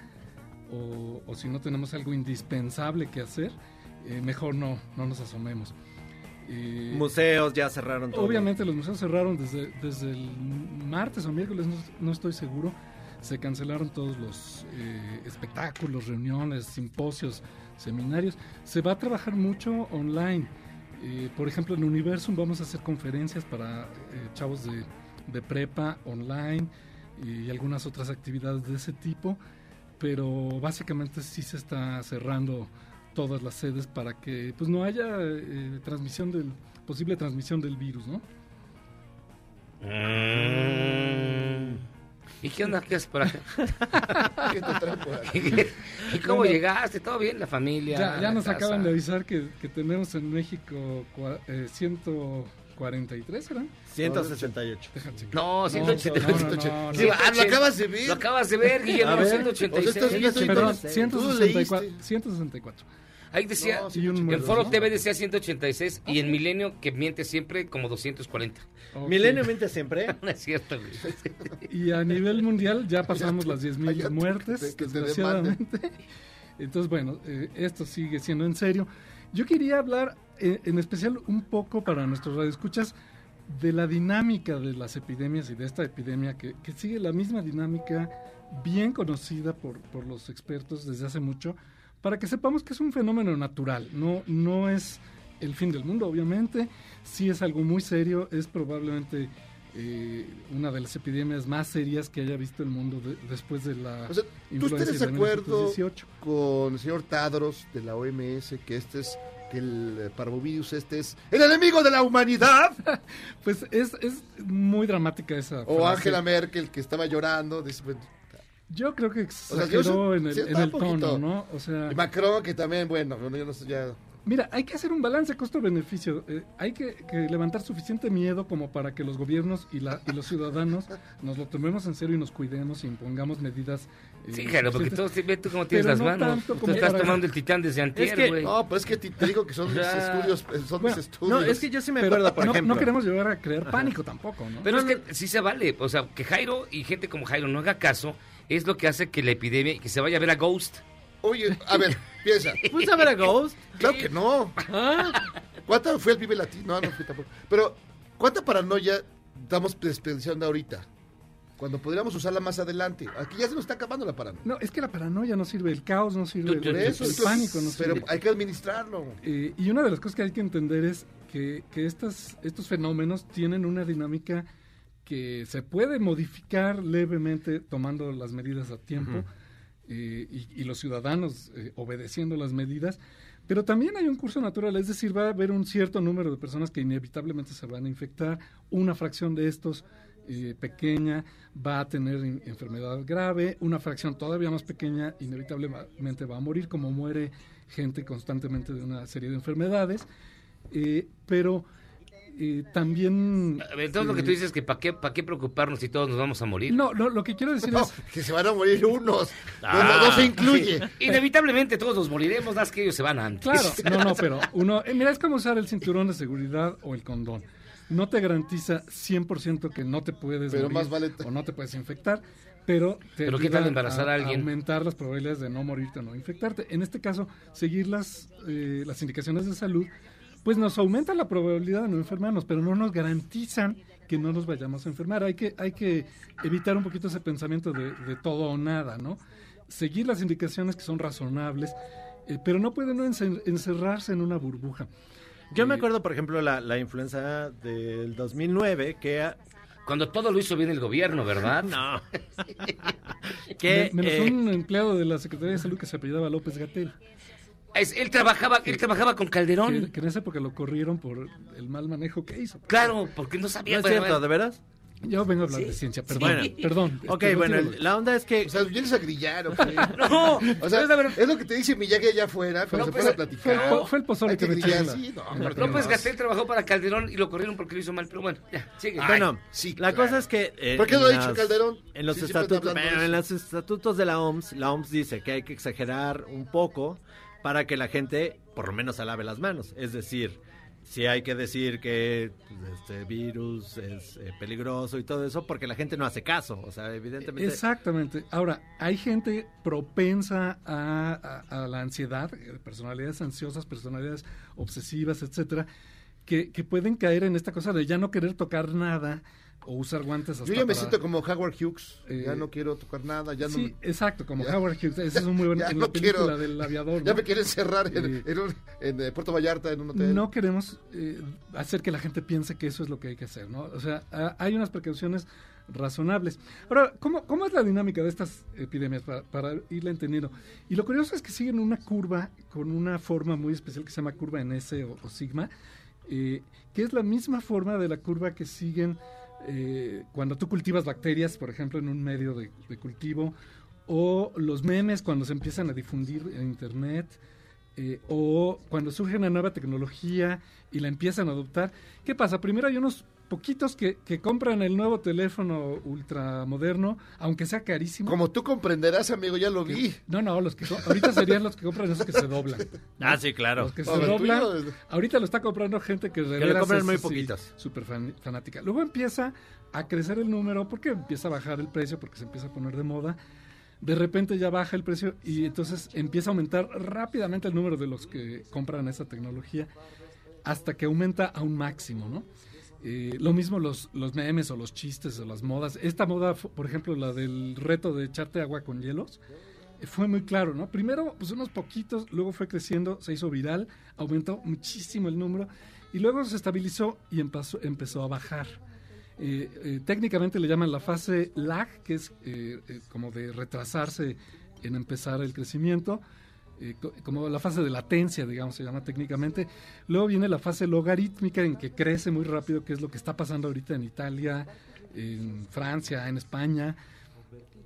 o, o si no tenemos algo indispensable que hacer, eh, mejor no, no nos asomemos. Eh, Museos ya cerraron todo. Obviamente los museos cerraron desde, desde el martes o miércoles, no, no estoy seguro. Se cancelaron todos los eh, espectáculos, reuniones, simposios, seminarios. Se va a trabajar mucho online. Eh, por ejemplo, en Universum vamos a hacer conferencias para eh, chavos de, de prepa online y algunas otras actividades de ese tipo, pero básicamente sí se está cerrando todas las sedes para que pues no haya eh, transmisión del posible transmisión del virus, ¿no? Mm. ¿Y qué onda? ¿Qué es por acá? <laughs> ¿Qué te trae por aquí? ¿Y cómo Bueno, llegaste? ¿Todo bien? ¿La familia? Ya, ya la nos casa? acaban de avisar que, que tenemos en México eh, 143, ¿eran? 168. Déjame checar. No, 180. No, no, no, no. Sí, ah, lo acabas de ver. Lo acabas de ver, Guillermo, A ver. 186. O sea, estás viendo Perdón, Tú lo 164. leíste. 164. Ahí decía, No, número, Foro ¿no? TV decía 186 y en Milenio, que miente siempre, como 240. Ok. Milenio miente siempre. No <laughs> es cierto, güey. Y a nivel mundial ya pasamos las Allá 10.000 te- muertes, que desgraciadamente. Entonces, bueno, eh, esto sigue siendo en serio. Yo quería hablar en especial un poco para nuestros radioescuchas de la dinámica de las epidemias y de esta epidemia que, que sigue la misma dinámica bien conocida por, por los expertos desde hace mucho, para que sepamos que es un fenómeno natural, no, no es el fin del mundo, obviamente, sí es algo muy serio, es probablemente eh, una de las epidemias más serias que haya visto el mundo de- después de la O sea, ¿tú estás de de acuerdo 1918. con el señor Tadros de la OMS que este es, que el eh, parvovirus este es el enemigo de la humanidad? <laughs> Pues es, es muy dramática esa O frase. Angela Merkel que estaba llorando. dice, pues, Yo creo que sea, yo exageró en el, sí, en el tono, ¿no? O sea, Y Macron que también, bueno, yo no sé ya... Mira, hay que hacer un balance costo-beneficio. Eh, hay que, que levantar suficiente miedo como para que los gobiernos y, la, y los ciudadanos nos lo tomemos en serio y nos cuidemos y impongamos medidas. eh, Sí, Jalo, porque suficientes. tú, ve tú cómo tienes Pero las no manos. tanto Tú como estás para- tomando el titán desde antier, que- güey. No, pues es que te, te digo que son mis estudios, son Bueno, mis estudios. No, es que yo sí me Pero acuerdo, por no, ejemplo. no queremos llegar a crear pánico tampoco, ¿no? Pero es que sí se vale. O sea, que Jairo y gente como Jairo no haga caso es lo que hace que la epidemia, que se vaya a ver a Ghost. Oye, a ver, piensa. <laughs> ¿Fuiste a ver a Ghost? Claro que no. ¿Cuánta fue el Vive Latino? No, no fui tampoco. Pero, ¿cuánta paranoia estamos desperdiciando ahorita? Cuando podríamos usarla más adelante. Aquí ya se nos está acabando la paranoia. No, es que la paranoia no sirve, el caos no sirve, el, eso, el pánico no pero sirve. hay que administrarlo. Eh, y una de las cosas que hay que entender es que, que estas, estos fenómenos tienen una dinámica que se puede modificar levemente tomando las medidas a tiempo eh, y, y los ciudadanos eh, obedeciendo las medidas. Pero también hay un curso natural, es decir, va a haber un cierto número de personas que inevitablemente se van a infectar, una fracción de estos eh, pequeña va a tener enfermedad grave, una fracción todavía más pequeña inevitablemente va a morir, como muere gente constantemente de una serie de enfermedades, eh, pero eh, también... Entonces lo que eh, tú dices es que ¿para qué, pa' qué preocuparnos si todos nos vamos a morir? No, no, lo que quiero decir <laughs> No, es... que se van a morir unos. Ah, no, no se incluye. <laughs> sí. Inevitablemente todos nos moriremos, más que ellos se van antes. Claro, <laughs> no, no, pero uno, eh, mira, es como usar el cinturón de seguridad o el condón. No te garantiza 100% que no te puedes Pero morir más vale- o no te puedes infectar, pero te Pero ¿qué tal embarazar a alguien? aumentar las probabilidades de no morirte o no infectarte. En este caso, seguir las, eh, las indicaciones de salud, pues nos aumenta la probabilidad de no enfermarnos, pero no nos garantizan que no nos vayamos a enfermar. Hay que, hay que evitar un poquito ese pensamiento de, de todo o nada, ¿no? Seguir las indicaciones que son razonables, eh, pero no puede uno encer- encerrarse en una burbuja. Yo me Eh, acuerdo, por ejemplo, la, la influenza del 2009, que... a- Cuando todo lo hizo bien el gobierno, ¿verdad? <laughs> No. que... me- menos eh, un empleado de la Secretaría de Salud que se apellidaba López Gatel. Es- él trabajaba, él trabajaba con Calderón. Que, que en esa época lo corrieron por el mal manejo que hizo. Claro, porque no sabía. ¿No es cierto, de veras? Yo vengo a hablar de ciencia, perdón, Bueno. perdón. Ok, bueno, la onda es que... O sea, vienes a grillar, ¿o qué? <laughs> No, O sea, es lo que te dice Miyagi allá afuera, cuando se López- Fue el, platicar. po- fue el pozole que me la- sí, no, primera. López Gatel trabajó para Calderón y lo corrieron porque lo hizo mal, pero bueno, ya, sigue. bueno, sí, la claro. cosa es que... eh, ¿Por qué lo ha dicho Calderón? En los, Sí, estatutos, en los estatutos de la OMS, la OMS dice que hay que exagerar un poco para que la gente por lo menos se lave las manos. Es decir, si hay que decir que pues, este virus es eh, peligroso y todo eso, porque la gente no hace caso. O sea, evidentemente... Exactamente. Ahora, hay gente propensa a, a- la ansiedad, eh, personalidades ansiosas, personalidades obsesivas, etcétera, que, que pueden caer en esta cosa de ya no querer tocar nada o usar guantes hasta Yo ya me para- siento como Howard Hughes. Eh, ya no quiero tocar nada. Ya no sí, exacto, como ya- Howard Hughes. Ese es un muy <laughs> buen en no la película quiero- del aviador. Ya me quieren cerrar en, Eh, en un- en, eh, Puerto Vallarta, en un hotel. No queremos eh, hacer que la gente piense que eso es lo que hay que hacer, ¿no? O sea, ha- hay unas precauciones razonables. Ahora, ¿cómo, cómo es la dinámica de estas epidemias para, para irla entendiendo? Y lo curioso es que siguen una curva con una forma muy especial que se llama curva en S o, o sigma, que es la misma forma de la curva que siguen eh, cuando tú cultivas bacterias, por ejemplo, en un medio de, de cultivo, o los memes cuando se empiezan a difundir en Internet, eh, o cuando surge una nueva tecnología y la empiezan a adoptar. ¿Qué pasa? Primero hay unos poquitos que, que compran el nuevo teléfono ultramoderno, aunque sea carísimo. Como tú comprenderás, amigo, ya lo vi. No, no, los que ahorita serían los que compran esos que se doblan. Ah, sí, claro. Los que se doblan. Ahorita lo está comprando gente que, de lo compran es muy así, poquitos. Súper fan- fanática. Luego empieza a crecer el número porque empieza a bajar el precio, porque se empieza a poner de moda. De repente ya baja el precio y entonces empieza a aumentar rápidamente el número de los que compran esa tecnología hasta que aumenta a un máximo, ¿no? Eh, lo mismo los, los memes o los chistes o las modas. Esta moda, por ejemplo, la del reto de echarte agua con hielos, eh, fue muy claro, ¿no? Primero, pues unos poquitos, luego fue creciendo, se hizo viral, aumentó muchísimo el número y luego se estabilizó y empezó, empezó a bajar. Eh, eh, técnicamente le llaman la fase lag, que es como de retrasarse en empezar el crecimiento, eh, co- como la fase de latencia, digamos, se llama técnicamente. Luego viene la fase logarítmica, en que crece muy rápido, que es lo que está pasando ahorita en Italia, en Francia, en España.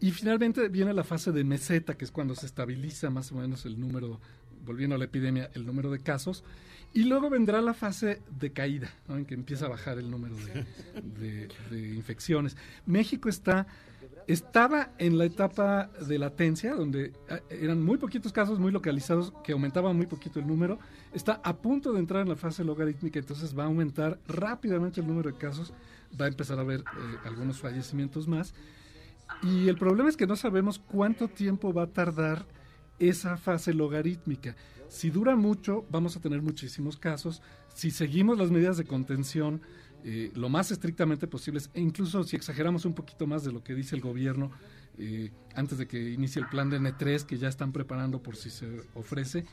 Y finalmente viene la fase de meseta, que es cuando se estabiliza más o menos el número, volviendo a la epidemia, el número de casos. Y luego vendrá la fase de caída, en que empieza a bajar el número de infecciones. México está estaba en la etapa de latencia, donde eh, eran muy poquitos casos, muy localizados, que aumentaba muy poquito el número. Está a punto de entrar en la fase logarítmica, entonces va a aumentar rápidamente el número de casos, va a empezar a haber eh, algunos fallecimientos más. Y el problema es que no sabemos cuánto tiempo va a tardar esa fase logarítmica. Si dura mucho, vamos a tener muchísimos casos. Si seguimos las medidas de contención eh, lo más estrictamente posibles, e incluso si exageramos un poquito más de lo que dice el gobierno eh, antes de que inicie el plan de N3 que ya están preparando por si se ofrece,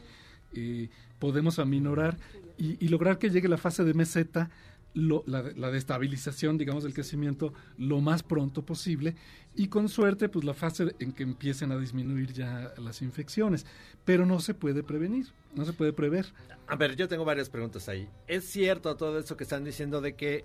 eh, podemos aminorar y, y lograr que llegue la fase de meseta, lo- la, la de estabilización, digamos, del crecimiento lo más pronto posible y con suerte, pues la fase en que empiecen a disminuir ya las infecciones. Pero no se puede prevenir, no se puede prever. A ver, yo tengo varias preguntas ahí. ¿Es cierto todo eso que están diciendo de que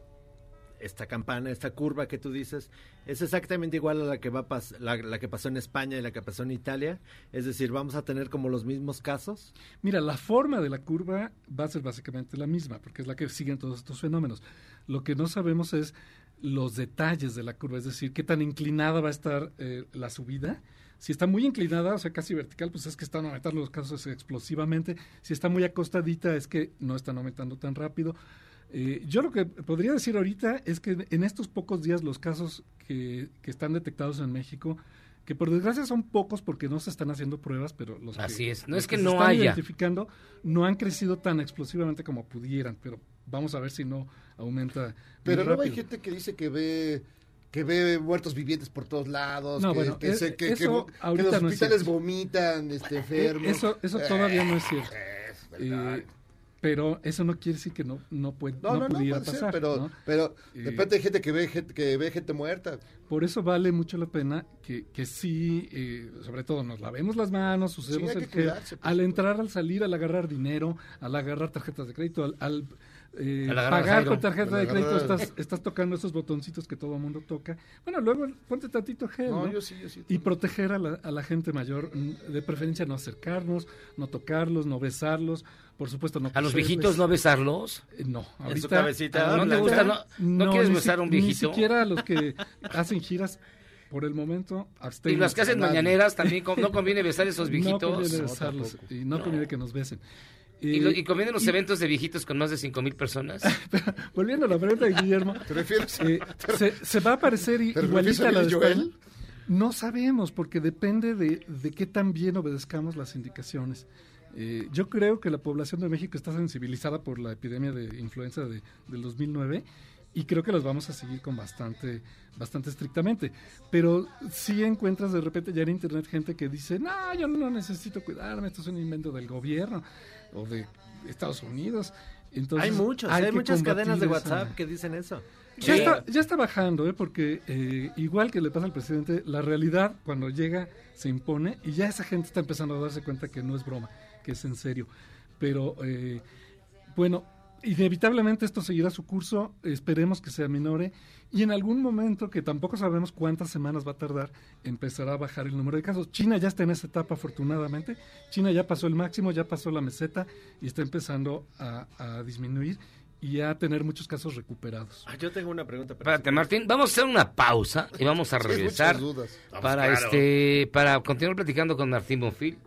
esta campana, esta curva que tú dices, es exactamente igual a la que va la que pasó en España y la que pasó en Italia? Es decir, vamos a tener como los mismos casos. Mira, la forma de la curva va a ser básicamente la misma, porque es la que siguen todos estos fenómenos. Lo que no sabemos es los detalles de la curva, es decir, qué tan inclinada va a estar eh, la subida. Si está muy inclinada, o sea, casi vertical, pues es que están aumentando los casos explosivamente. Si está muy acostadita, es que no están aumentando tan rápido. Eh, yo lo que podría decir ahorita es que en estos pocos días los casos que, que están detectados en México, que por desgracia son pocos porque no se están haciendo pruebas, pero los Así que, es. No los es que no están haya. identificando no han crecido tan explosivamente como pudieran, pero vamos a ver si no aumenta. Pero luego hay gente que dice que ve que ve muertos vivientes por todos lados, No, que, bueno, que, eh, se- que- que- eso que ahorita los no es hospitales vomitan este, Eh, enfermos. Eso, eso todavía no es cierto. Es verdad. Eh, pero eso no quiere decir que no, no, puede, no, no, no, pudiera puede ser, pasar. pero, ¿no? pero de repente hay gente que ve gente, que ve gente muerta. Por eso vale mucho la pena que, que sí, eh, sobre todo nos lavemos las manos, usemos el que gel, al entrar, al salir, al agarrar dinero, al agarrar tarjetas de crédito, al, al, eh, pagar con tarjeta de crédito, estás, estás tocando esos botoncitos que todo el mundo toca. Bueno, luego ponte tantito gel, No, ¿no? yo sí, yo sí. Y proteger a la, a la gente mayor, de preferencia no acercarnos, no tocarlos, no besarlos, por supuesto no A los viejitos no besarlos. Eh, No, En su ahorita... cabecita. ¿No te gusta? ¿No, no quieres ni besar a un viejito? Ni siquiera a los que <laughs> hacen giras, por el momento, Y absténganse. las que hacen mañaneras también no <laughs> conviene besar a esos No viejitos. conviene No, besarlos tampoco. y no, conviene que nos besen. y, lo- y convienen los y- eventos de viejitos con más de cinco mil personas. <laughs> Volviendo a la pregunta de Guillermo, ¿Te refieres eh, se, se va a parecer i- ¿Te refieres igualita a la de Joel? No sabemos, porque depende de, de qué tan bien obedezcamos las indicaciones. Eh, yo creo que la población de México está sensibilizada por la epidemia de influenza de, del 2009 y creo que los vamos a seguir con bastante, bastante estrictamente. Pero sí encuentras de repente ya en internet gente que dice, no, yo no necesito cuidarme, esto es un invento del gobierno o de Estados Unidos. Entonces, hay muchos, hay, muchas cadenas de esa- WhatsApp que dicen eso. ya, está, ya está bajando, ¿eh? porque eh, igual que le pasa al presidente, la realidad cuando llega se impone y ya esa gente está empezando a darse cuenta que no es broma, que es en serio. Pero eh, bueno, inevitablemente esto seguirá su curso, esperemos que se aminore y en algún momento, que tampoco sabemos cuántas semanas va a tardar, empezará a bajar el número de casos. China ya está en esa etapa, afortunadamente. China ya pasó el máximo, ya pasó la meseta y está empezando a, a disminuir y a tener muchos casos recuperados. Ah, yo tengo una pregunta. para Espérate, Martín, vamos a hacer una pausa y vamos a regresar muchas dudas. Vamos, para claro. este para continuar platicando con Martín Bonfil,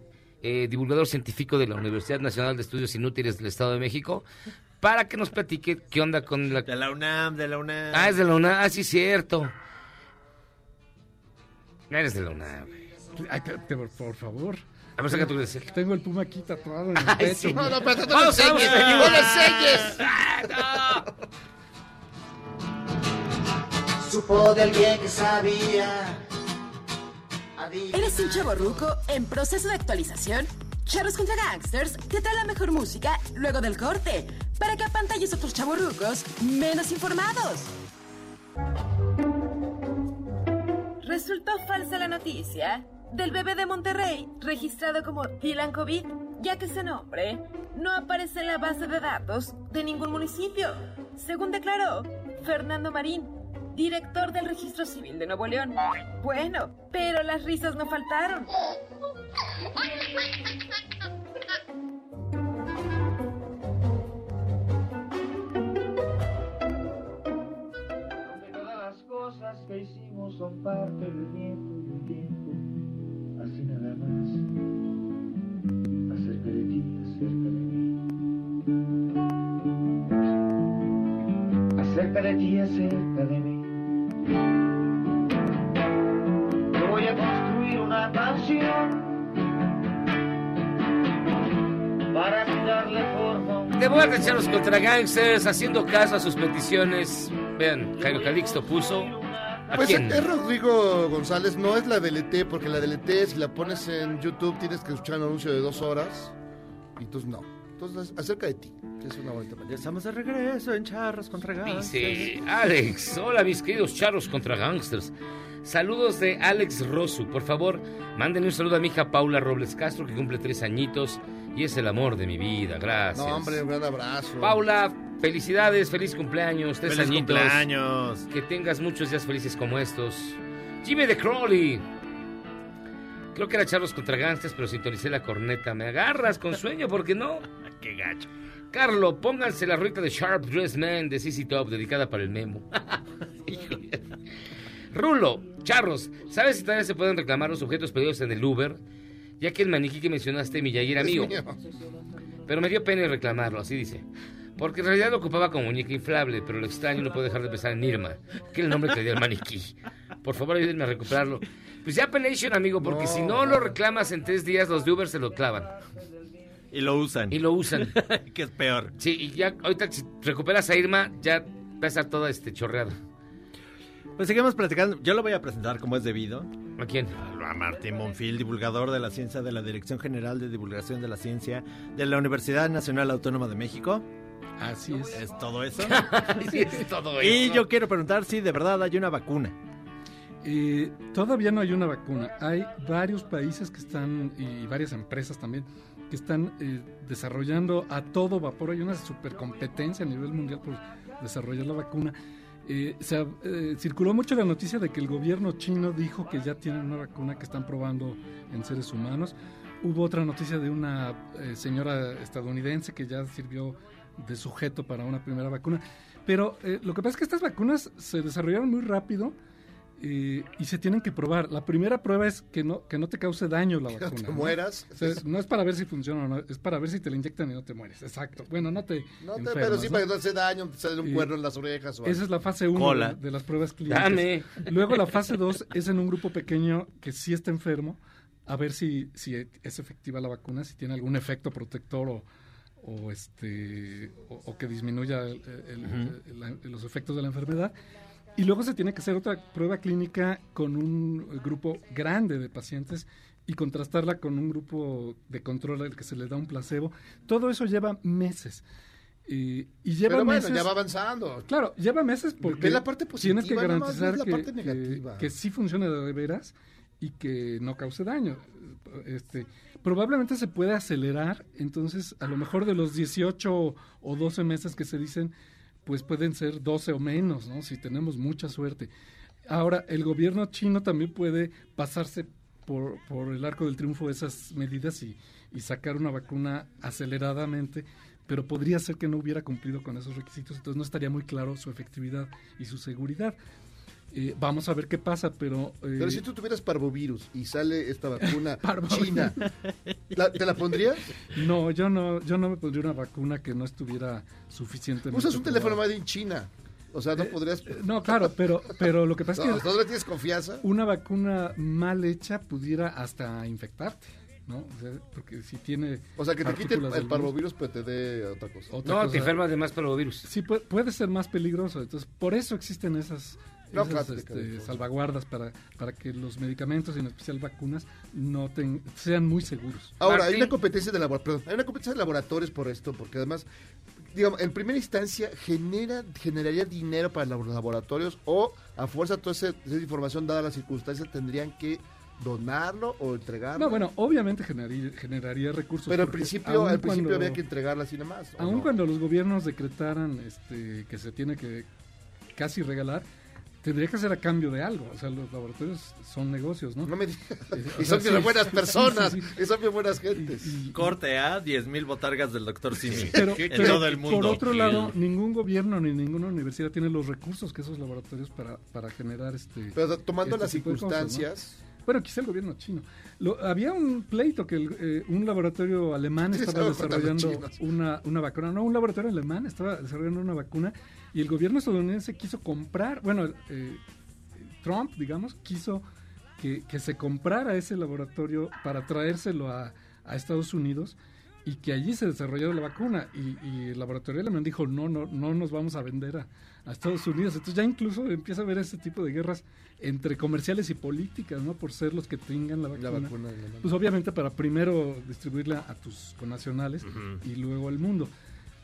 eh, divulgador científico de la Universidad Nacional de Estudios Inútiles del Estado de México, para que nos platique qué onda con la De la UNAM, de la UNAM. Ah, es de la UNAM, ah, sí, cierto. Eres de la UNAM. güey. Ay, te- te- por favor. A ver, saca tu. Tengo el puma aquí tatuado en el <laughs> Ay, pecho. sí. No, no, pero no lo no lo enseñes. Ah, no. Supo de alguien que sabía. ¿Eres un chavo ruco en proceso de actualización? Charros contra Gangsters te trae la mejor música luego del corte para que apantalles a otros chavos rucos menos informados. Resultó falsa la noticia del bebé de Monterrey registrado como Dylan COVID, ya que ese nombre no aparece en la base de datos de ningún municipio, según declaró Fernando Marín, director del Registro Civil de Nuevo León. Bueno, pero las risas no faltaron. Que hicimos son parte del viento y del tiempo. Así nada más. Acerca de ti, acerca de mí. Acerca de ti, acerca de mí. Vuelta, echarlos contra gangsters, haciendo caso a sus peticiones. Vean, Jairo Calixto puso. ¿A Pues quién? es Rodrigo González, no es la DLT, porque la DLT, si la pones en YouTube, tienes que escuchar un anuncio de dos horas. Y entonces no. Entonces, acerca de ti, que es una bonita Ya manera. estamos de regreso en Charros contra Gangsters. Dice Alex, hola mis queridos charros contra gangsters. Saludos de Alex Rosu. Por favor, mándenle un saludo a mi hija Paula Robles Castro, que cumple tres añitos y es el amor de mi vida. Gracias. No, hombre, un gran abrazo. Paula, felicidades, feliz cumpleaños, tres ¡Feliz añitos. cumpleaños! Que tengas muchos días felices como estos. Jimmy de Crowley. Creo que era Charlos contra Gangsters, pero sintonicé la corneta. Me agarras con sueño, porque no? <laughs> ¡Qué gacho! Carlo, pónganse la ruita de Sharp Dress Man de CC Top, dedicada para el memo. <laughs> Rulo, Charros, ¿sabes si todavía se pueden reclamar los objetos pedidos en el Uber? Ya que el maniquí que mencionaste, mi Yair Es amigo. mío. Pero me dio pena reclamarlo, así dice. Porque en realidad lo ocupaba como muñeca inflable, pero lo extraño no puedo dejar de pensar en Irma, que era el nombre que le dio al maniquí. Por favor, ayúdenme a recuperarlo. Pues ya Penation, amigo, porque No. si no lo reclamas en tres días, los de Uber se lo clavan. Y lo usan. Y lo usan. <laughs> que es peor. Sí, y ya ahorita si recuperas a Irma, ya va a estar toda este chorreada. Pues seguimos platicando. Yo lo voy a presentar como es debido. ¿A quién? A Martín Monfil, divulgador de la ciencia de la Dirección General de Divulgación de la Ciencia de la Universidad Nacional Autónoma de México. Así es. Es todo eso. <laughs> Sí, es todo y eso. yo quiero preguntar si de verdad hay una vacuna. Eh, todavía no hay una vacuna. Hay varios países que están, y varias empresas también, que están eh, desarrollando a todo vapor. Hay una supercompetencia a nivel mundial por desarrollar la vacuna. Eh, se eh, circuló mucho la noticia de que el gobierno chino dijo que ya tienen una vacuna que están probando en seres humanos. Hubo otra noticia de una eh, señora estadounidense que ya sirvió de sujeto para una primera vacuna. Pero lo que pasa es que estas vacunas se desarrollaron muy rápido eh, y se tienen que probar. La primera prueba es que no, que no te cause daño la no vacuna. te ¿no? mueras. O sea, no es para ver si funciona o no, es para ver si te la inyectan y no te mueres. Exacto. Bueno, no te. No te, enfermas, pero sí ¿no? para que no hace daño, te sale un cuerno en las orejas o algo. Esa es la fase 1 Cola. de, de las pruebas clínicas. Dame. Luego la fase 2 es en un grupo pequeño que sí está enfermo a ver si, si es efectiva la vacuna, si tiene algún efecto protector o, o este o, o que disminuya el- el- la- los efectos de la enfermedad. Y luego se tiene que hacer otra prueba clínica con un grupo grande de pacientes y contrastarla con un grupo de control al que se le da un placebo. Todo eso lleva meses. Y, y lleva Pero bueno, meses. ya va avanzando. Claro, lleva meses porque Ve la parte tienes que positiva, no más garantizar la que, parte que- negativa. que sí funcione de veras y que no cause daño. Este, probablemente se puede acelerar, entonces a lo mejor de los 18 o 12 meses que se dicen, pues pueden ser 12 o menos, ¿no? Si tenemos mucha suerte. Ahora, el gobierno chino también puede pasarse por, por el arco del triunfo de esas medidas y, y sacar una vacuna aceleradamente, pero podría ser que no hubiera cumplido con esos requisitos, entonces no estaría muy claro su efectividad y su seguridad. Eh, vamos a ver qué pasa, pero... eh, Pero si tú tuvieras parvovirus y sale esta vacuna <laughs> china, ¿la- ¿te la pondrías? No, yo no, yo no me pondría una vacuna que no estuviera suficientemente. Usas un teléfono made in China. O sea, no podrías... No, claro, pero, pero lo que pasa <laughs> No, es que ¿no le tienes confianza? una vacuna mal hecha pudiera hasta infectarte, ¿no? O sea, porque si tiene. O sea, que te quite el, el parvovirus, pero te dé otra cosa. Otra No, cosa- te enfermas de más parvovirus. Sí, puede, puede ser más peligroso. Entonces, por eso existen esas, No, esas, cállate, este, salvaguardas para, para que los medicamentos, y en especial vacunas, no ten- sean muy seguros. Ahora, hay una competencia de labor- perdón, hay una competencia de laboratorios por esto, porque además, digamos, en primera instancia genera generaría dinero para los laboratorios o a fuerza toda esa, esa información dada las circunstancias tendrían que donarlo o entregarlo. No, bueno, obviamente generaría, generaría recursos. pero al principio, al principio cuando- había que entregarla así nada más. ¿o Aun no? cuando los gobiernos decretaran este, que se tiene que casi regalar, tendría que ser a cambio de algo. O sea, los laboratorios son negocios, ¿no? No me digas. <laughs> Eh, y son bien sí, buenas personas, sí, sí. y son bien buenas gentes. Corte A, 10.000 botargas del doctor Simi. Pero, en pero, todo el mundo. por otro lado, ningún gobierno ni ninguna universidad tiene los recursos que esos laboratorios para, para generar este. Pero tomando este las de cosas, ¿no? circunstancias, Bueno, quizá el gobierno chino. Lo- había un pleito que el, eh, un laboratorio alemán estaba desarrollando una, una vacuna. No, un laboratorio alemán estaba desarrollando una vacuna y el gobierno estadounidense quiso comprar, bueno, eh, Trump, digamos, quiso que, que se comprara ese laboratorio para traérselo a, a Estados Unidos y que allí se desarrollara la vacuna. Y, y el laboratorio alemán dijo, no, no, no nos vamos a vender a, a Estados Unidos. Entonces ya incluso empieza a haber ese tipo de guerras entre comerciales y políticas, ¿no? Por ser los que tengan la vacuna. la vacuna. Pues obviamente para primero distribuirla a tus connacionales y luego al mundo.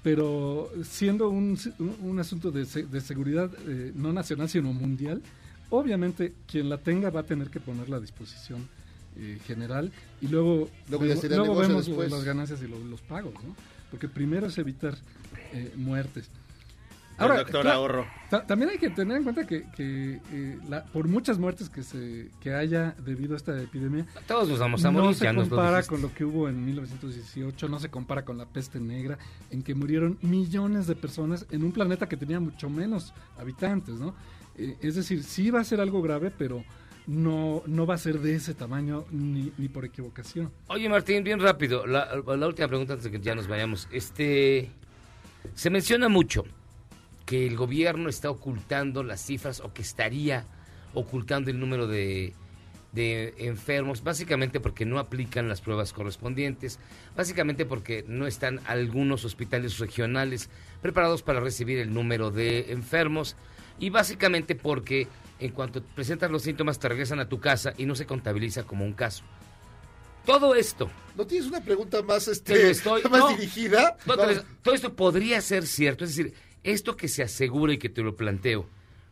Pero siendo un, un- un asunto de, de seguridad eh, no nacional sino mundial, obviamente quien la tenga va a tener que ponerla a disposición eh, general y luego, Luego sería luego vemos después. las ganancias y lo- los pagos, ¿no? Porque primero es evitar eh, muertes. El doctor ahorro. ta- también hay que tener en cuenta que, que, eh, la- por muchas muertes que se que haya debido a esta epidemia, Todos nos vamos a no morir, se ya nos lo compara dijiste. con lo que hubo en 1918, no se compara con la peste negra, en que murieron millones de personas en un planeta que tenía mucho menos habitantes, ¿no? Eh, es decir, sí va a ser algo grave, pero no, no va a ser de ese tamaño ni, ni por equivocación. Oye, Martín, bien rápido. La, la última pregunta antes de que ya nos vayamos. Este, se menciona mucho que el gobierno está ocultando las cifras o que estaría ocultando el número de, de enfermos, básicamente porque no aplican las pruebas correspondientes, básicamente porque no están algunos hospitales regionales preparados para recibir el número de enfermos y básicamente porque en cuanto presentas los síntomas te regresan a tu casa y no se contabiliza como un caso. Todo esto ¿no tienes una pregunta más, este, estoy- <laughs> más no, dirigida? no, No. todo esto podría ser cierto, es decir, esto que se asegura y que te lo planteo,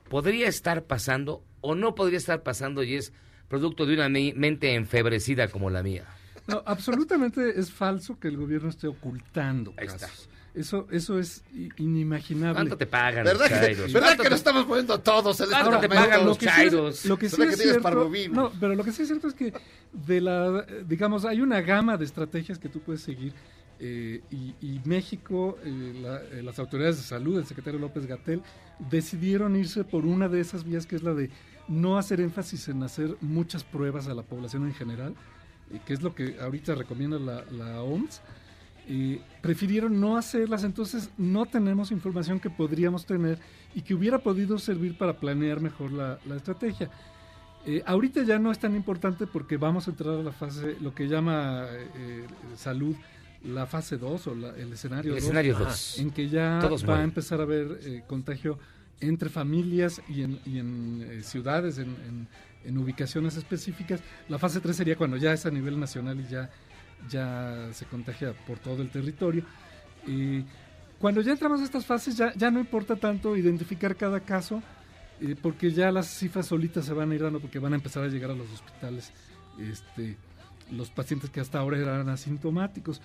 podría estar pasando o no podría estar pasando y es producto de una me- mente enfebrecida como la mía. No, absolutamente es falso que el gobierno esté ocultando Ahí está. casos. Eso, eso es inimaginable. ¿Cuánto te pagan ¿Verdad los que, chairos? ¿verdad ¿Cuánto que te- lo estamos poniendo todos en este ¿Cuánto te pagan los que sí chairos? lo que sí ¿Verdad es que cierto, no, pero lo que sí es cierto es que de la, digamos, hay una gama de estrategias que tú puedes seguir eh, y, y México, eh, la- eh, las autoridades de salud, el secretario López Gatel, decidieron irse por una de esas vías que es la de no hacer énfasis en hacer muchas pruebas a la población en general, eh, que es lo que ahorita recomienda la, la OMS. Eh, prefirieron no hacerlas, entonces no tenemos información que podríamos tener y que hubiera podido servir para planear mejor la, la estrategia. Eh, ahorita ya no es tan importante porque vamos a entrar a la fase, lo que llama eh, salud, la fase 2 o la- el escenario El 2, escenario dos. en que ya Todos va a empezar a haber eh, contagio entre familias y en, y en, eh, ciudades, en, en- en ubicaciones específicas. La fase 3 sería cuando ya es a nivel nacional y ya, ya se contagia por todo el territorio. Y cuando ya entramos a estas fases ya, ya no importa tanto identificar cada caso, eh, porque ya las cifras solitas se van a ir dando porque van a empezar a llegar a los hospitales este, los pacientes que hasta ahora eran asintomáticos.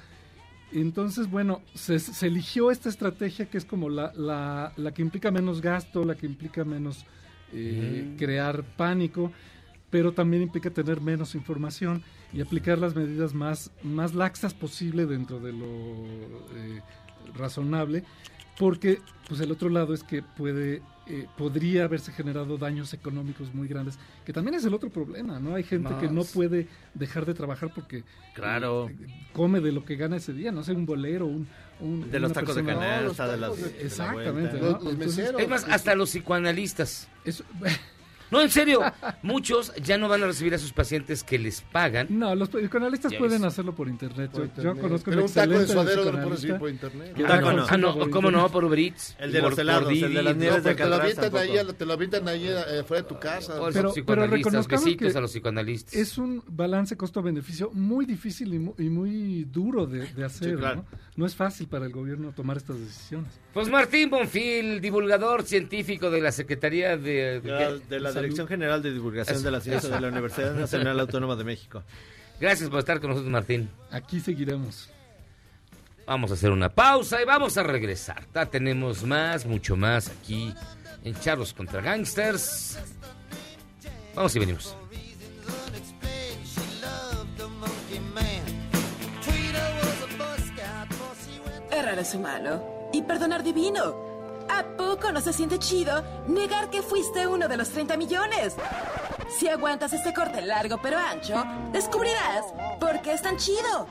Entonces, bueno, se, se eligió esta estrategia que es como la, la, la que implica menos gasto, la que implica menos eh, crear pánico, pero también implica tener menos información y aplicar las medidas más, más laxas posible dentro de lo eh, razonable, porque pues el otro lado es que puede eh, podría haberse generado daños económicos muy grandes, que también es el otro problema, ¿no? Hay gente que no puede dejar de trabajar porque Claro. eh, come de lo que gana ese día, no sé, un bolero, un, un- De los tacos de canasta, de las- de la Exactamente, vuelta. ¿no? Los- los Entonces- meseros. Es más, hasta los psicoanalistas. Eso- <laughs> No, en serio, muchos ya no van a recibir a sus pacientes que les pagan. No, los psicoanalistas pueden hacerlo por internet. Por Yo, internet. yo conozco Pero un taco de suadero no lo puedes recibir por internet. taco trabaja no. Ah, no, ¿cómo no? Por Uber Eats, El de por- los helados, el de las nieves no, de te lo Alcatraz avientan ahí, tampoco. te lo avientan ahí eh, fuera de tu casa. Por Pero- los pero psicoanalistas, reconozcamos besitos que a los psicoanalistas. Es un balance costo-beneficio muy difícil y mu- y muy, duro de, de hacer. claro. ¿no? no es fácil para el gobierno tomar estas decisiones. Pues Martín Bonfil, divulgador científico de la Secretaría de... De la, de la Dirección General de Divulgación Eso, de la Ciencia eso. de la Universidad Nacional Autónoma de México. Gracias por estar con nosotros, Martín. Aquí seguiremos. Vamos a hacer una pausa y vamos a regresar. Ya tenemos más, mucho más aquí en Charlos contra Gangsters. Vamos y venimos. Errar es humano y perdonar divino. ¿A poco no se siente chido negar que fuiste uno de los 30 millones? Si aguantas este corte largo pero ancho, descubrirás por qué es tan chido.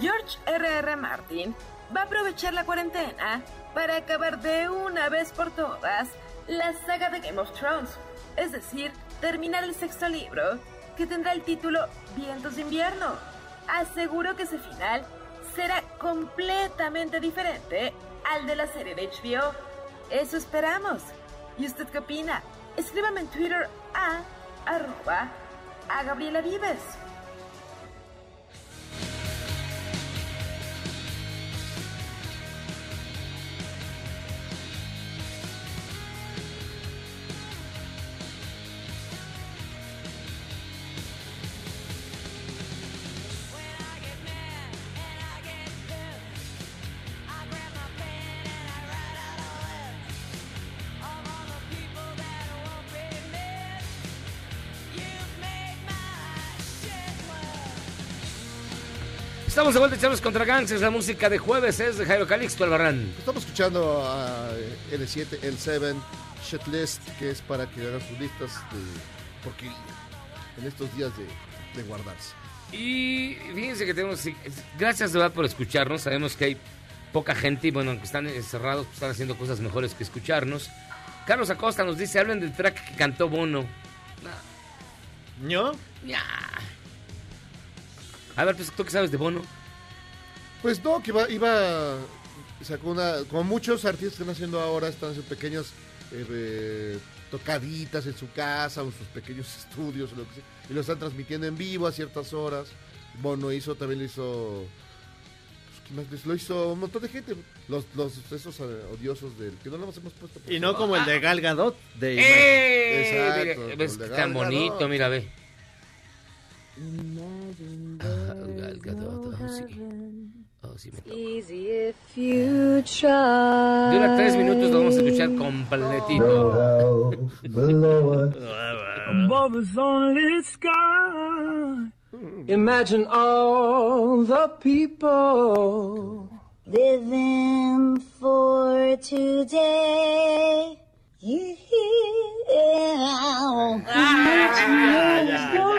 George R.R. Martin va a aprovechar la cuarentena para acabar de una vez por todas la saga de Game of Thrones. Es decir, terminar el sexto libro, que tendrá el título Vientos de invierno. Aseguro que ese final será completamente diferente al de la serie de HBO. Eso esperamos. ¿Y usted qué opina? Escríbame en Twitter a arroba a Gabriela Vives. Estamos de vuelta, Charlos contra Gangsters. La música de jueves es de Jairo Calixto Albarrán. Estamos escuchando a L7, L7, Shitlist, que es para que hagan sus listas de porquería en estos días de, de guardarse. Y fíjense que tenemos. Gracias de verdad por escucharnos. Sabemos que hay poca gente y bueno, aunque están encerrados, pues están haciendo cosas mejores que escucharnos. Carlos Acosta nos dice: hablen del track que cantó Bono. ¿Yo? Ya. A ver, pues, ¿tú qué sabes de Bono? Pues no, que iba, iba sacó una, como muchos artistas que están haciendo ahora, están haciendo pequeños eh, tocaditas en su casa o en sus pequeños <laughs> estudios o lo que sea, y lo están transmitiendo en vivo a ciertas horas. Bono hizo, también lo hizo, pues, ¿quién más lo hizo? Un montón de gente, los, los esos eh, odiosos del que no lo hemos puesto. por Y no como el de Gal Gadot. De ¡Eh! Exacto, Mira, ves de que Gal tan bonito, Gadot. mira, ve. Ah, Gal Gadot, oh, sí. Oh, sí, me toca. Easy if you try. Dura tres minutos, lo vamos a escuchar completito. Above the sunlit sky. Imagine all the people Living for today.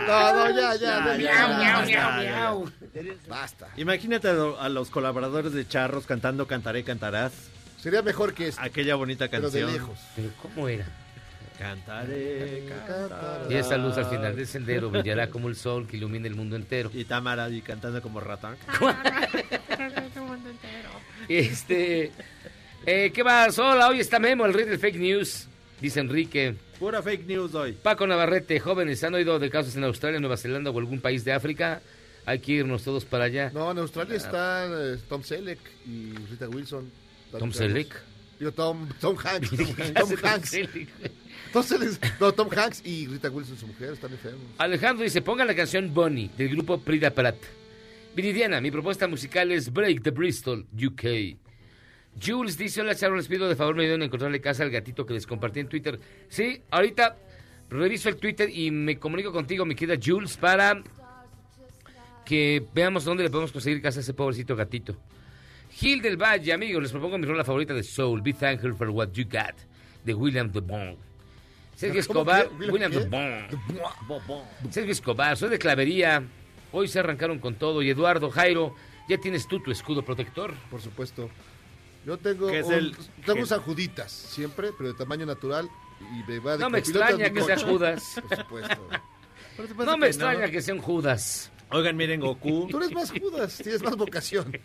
No, no, ya, ya, ya, ya, ya, ya. Basta. Imagínate a, lo- a los colaboradores de Charros cantando Cantaré, Cantarás. Sería mejor que esto. Aquella bonita Pero de canción. lejos. Pero ¿cómo era? Cantaré, cantaré. Y esa luz al final del sendero brillará como el sol que ilumina el mundo entero. Y Tamara ahí cantando como ratón. Este. Eh, ¿Qué más? Hola, hoy está Memo, el rey del fake news. Dice Enrique. Pura fake news hoy. Paco Navarrete, jóvenes, ¿han oído de casos en Australia, Nueva Zelanda o algún país de África? Hay que irnos todos para allá. No, en Australia están eh, Tom Selleck y Rita Wilson. ¿Tom Selleck? Digo, Tom, Tom Hanks. <laughs> Tom Hanks. Tom Selleck- no, Tom Hanks y Rita Wilson, su mujer, están enfermos. Alejandro dice, ponga la canción Bonnie del grupo Prida Prat. Viridiana, mi propuesta musical es Break the Bristol, UK. Jules dice, hola Charo, les pido de favor me ayuden a encontrarle casa al gatito que les compartí en Twitter. Sí, ahorita reviso el Twitter y me comunico contigo, mi querida Jules, para que veamos dónde le podemos conseguir casa a ese pobrecito gatito. Gil del Valle, amigos, les propongo mi rola favorita de Soul, Be Thankful for What You Got, de William de Bong. Sergio ¿Cómo Escobar, que? William ¿Qué? de Bong. Sergio Escobar, soy de Clavería. Hoy se arrancaron con todo. Y Eduardo, Jairo, ¿ya tienes tú tu escudo protector? Por supuesto. Yo tengo, ¿Qué es un, el- tengo San Juditas, siempre, pero de tamaño natural. Y me va de No me extraña que sea. Judas. Por supuesto. <laughs> No me extraña que sea un Judas. Oigan, miren, Goku. <laughs> Tú eres más Judas, tienes más vocación.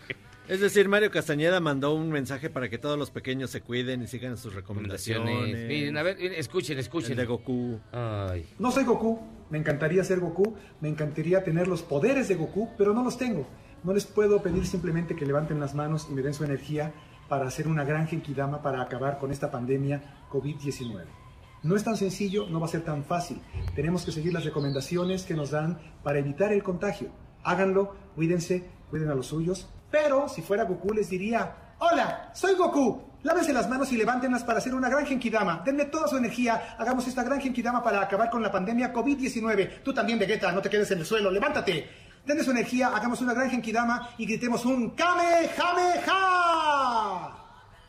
Es decir, Mario Castañeda mandó un mensaje para que todos los pequeños se cuiden y sigan sus recomendaciones. Miren, a ver, escuchen, escuchen. El de Goku. Ay. No soy Goku, me encantaría ser Goku, me encantaría tener los poderes de Goku, pero no los tengo. No les puedo pedir simplemente que levanten las manos y me den su energía para hacer una gran genkidama para acabar con esta pandemia COVID-19. No es tan sencillo, no va a ser tan fácil. Tenemos que seguir las recomendaciones que nos dan para evitar el contagio. Háganlo, cuídense, cuiden a los suyos. Pero si fuera Goku les diría, hola, soy Goku. Lávense las manos y levántenlas para hacer una gran genkidama. Denme toda su energía. Hagamos esta gran genkidama para acabar con la pandemia COVID-19. Tú también, Vegeta, no te quedes en el suelo. Levántate. Denme su energía, hagamos una gran genkidama y gritemos un Kamehameha.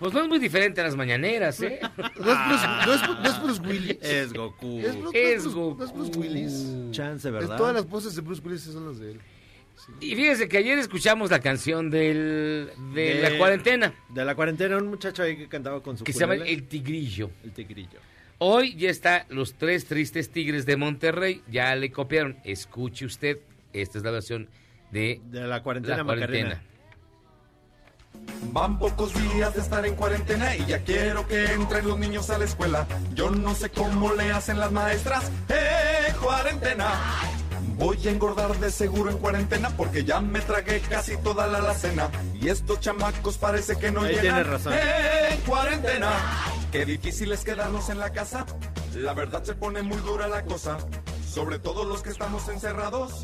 Pues no es muy diferente a las mañaneras, ¿eh? No es Bruce, no es, no es Bruce Willis. Es Goku. Es, Bruce- Es no es Bruce- Goku. no es Bruce Willis. Chance, Es ¿verdad? todas las voces de Bruce Willis son las de él. Y fíjense que ayer escuchamos la canción del, de, De- la cuarentena, De la cuarentena, un muchacho ahí que cantaba con su que se llama. El Tigrillo. El tigrillo. Hoy ya está Los Tres Tristes Tigres de Monterrey. Ya le copiaron. Escuche usted. Esta es la versión de, De la cuarentena, la cuarentena. Macarena. Van pocos días de estar en cuarentena y ya quiero que entren los niños a la escuela. Yo no sé cómo le hacen las maestras. ¡Eh, cuarentena! Voy a engordar de seguro en cuarentena porque ya me tragué casi toda la alacena. Y estos chamacos parece que no Ahí tienes razón. ¡Eh, cuarentena! Qué difícil es quedarnos en la casa. La verdad se pone muy dura la cosa. Sobre todo los que estamos encerrados.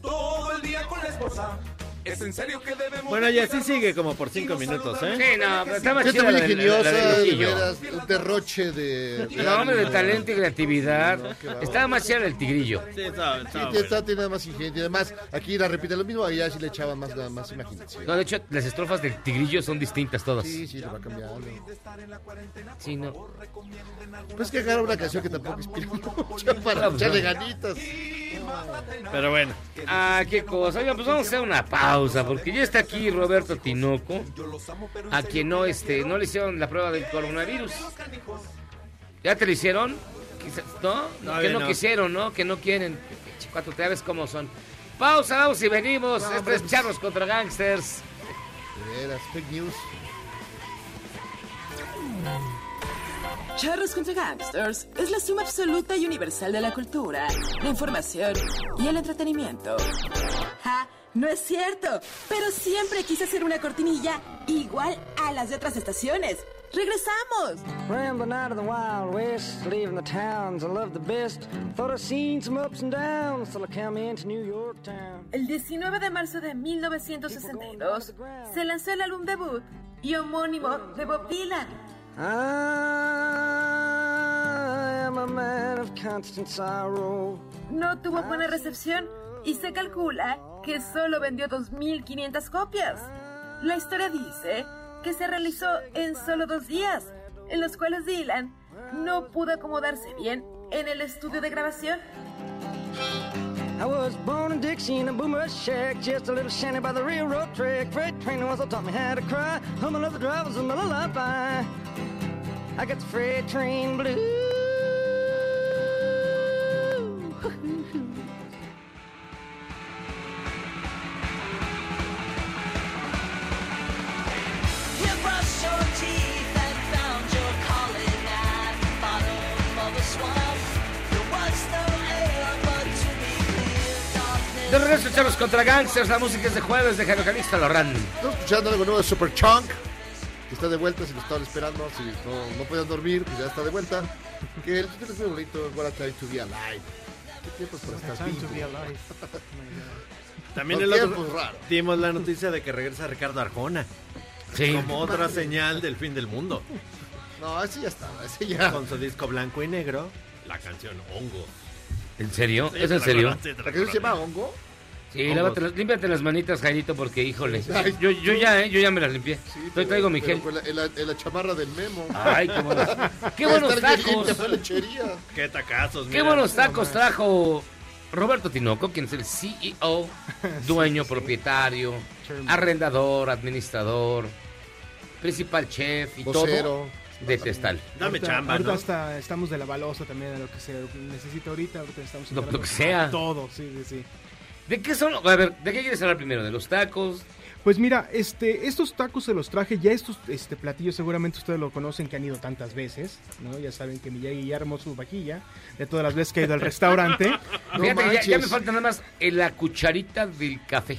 Todo el día con la esposa. ¿Es en serio que debemos... Bueno, y así sigue como por cinco minutos, ¿eh? Sí, no, pero está más Gente muy ingeniosa, de veras, un derroche de... No, hombre, de talento y creatividad. Estaba más chida el Tigrillo. Sí, está, Sí, está tiene- más ingenio. Y además, aquí la repite lo mismo, allá sí le echaban más, más imaginación. No, de hecho, las estrofas del Tigrillo son distintas todas. Sí, sí, lo va cambiando. Sí, no. Pues que agarra una canción que tampoco inspira <laughs> mucho para echarle ganitas. Pero bueno. Ah, qué cosa. Oigan, pues vamos a hacer una pausa, porque ya está aquí Roberto Tinoco, a quien no, este, no le hicieron la prueba del coronavirus. ¿Ya te lo hicieron? Quizás- ¿No? que no, no. quisieron, ¿no? Que no quieren. Cuatro, te ves cómo son. Pausa, vamos y venimos. No, Esto hombre, es pues- Charros contra Gangsters. Veras, fake news. Charros contra Gangsters es la suma absoluta y universal de la cultura, la información y el entretenimiento. ¡Ja! No es cierto, pero siempre quise hacer una cortinilla igual a las de otras estaciones. ¡Regresamos! Rambling out of the Wild West, leaving the towns I love the best. Thought I'd seen some ups and downs till I come into New York town. El 19 de marzo de 1962 se lanzó el álbum debut y homónimo de Bob Dylan. I am a man of constant sorrow. No tuvo buena recepción y se calcula que solo vendió 2.500 copias. La historia dice que se realizó en solo dos días, en los cuales Dylan no pudo acomodarse bien en el estudio de grabación. I was born in Dixie in a boomer shack, just a little shanty by the railroad track. Freight train once taught me how to cry. Humming of the drivers a lullaby. I got the freight train blues. Charlos contra Gangsters. La música es de jueves de Jairo Calixto Lorran. Estamos escuchando algo nuevo de Super Chunk, que está de vuelta, si lo estaban esperando, si no, no podían dormir, pues ya está de vuelta. Que el título es muy bonito, What a Time to Be Alive. ¿Qué tiempos para estar Time to vivo? be alive. <laughs> También Los el otro raros. dimos la noticia de que regresa Ricardo Arjona. Sí. Como otra señal del fin del mundo. No, ese ya estaba, ese ya. Con su disco blanco y negro, la canción Hongo. ¿En serio? Sí, ¿Es en serio? la ¿La que se llama Hongo? Sí, lávate las- límpiate las manitas, Jairito, porque, híjole. Ay. Yo, yo ya, ¿eh? Yo ya me las limpié. Sí, Hoy traigo mi gel. con la- En la, en la chamarra del memo. Ay, qué buenos, <laughs> qué a buenos tacos. Qué tacazos, Qué mira. buenos tacos trajo Roberto Tinoco, quien es el CEO, <laughs> dueño, propietario, arrendador, administrador, principal chef y Vocero. todo de Testal. Dame ahorita, chamba, ahorita ¿no? hasta estamos de la balosa también, de lo que se necesita ahorita. Ahorita estamos Lo- lo que sea. a Todo, sí, sí, sí. ¿De qué son? A ver, ¿de qué quieres hablar primero? ¿De los tacos? Pues mira, este, estos tacos se los traje, ya estos este, platillos seguramente ustedes lo conocen que han ido tantas veces, ¿no? Ya saben que Miyagi ya armó su vajilla de todas las veces que ha ido al restaurante. <laughs> Fíjate, ya, ya me falta nada más la cucharita del café.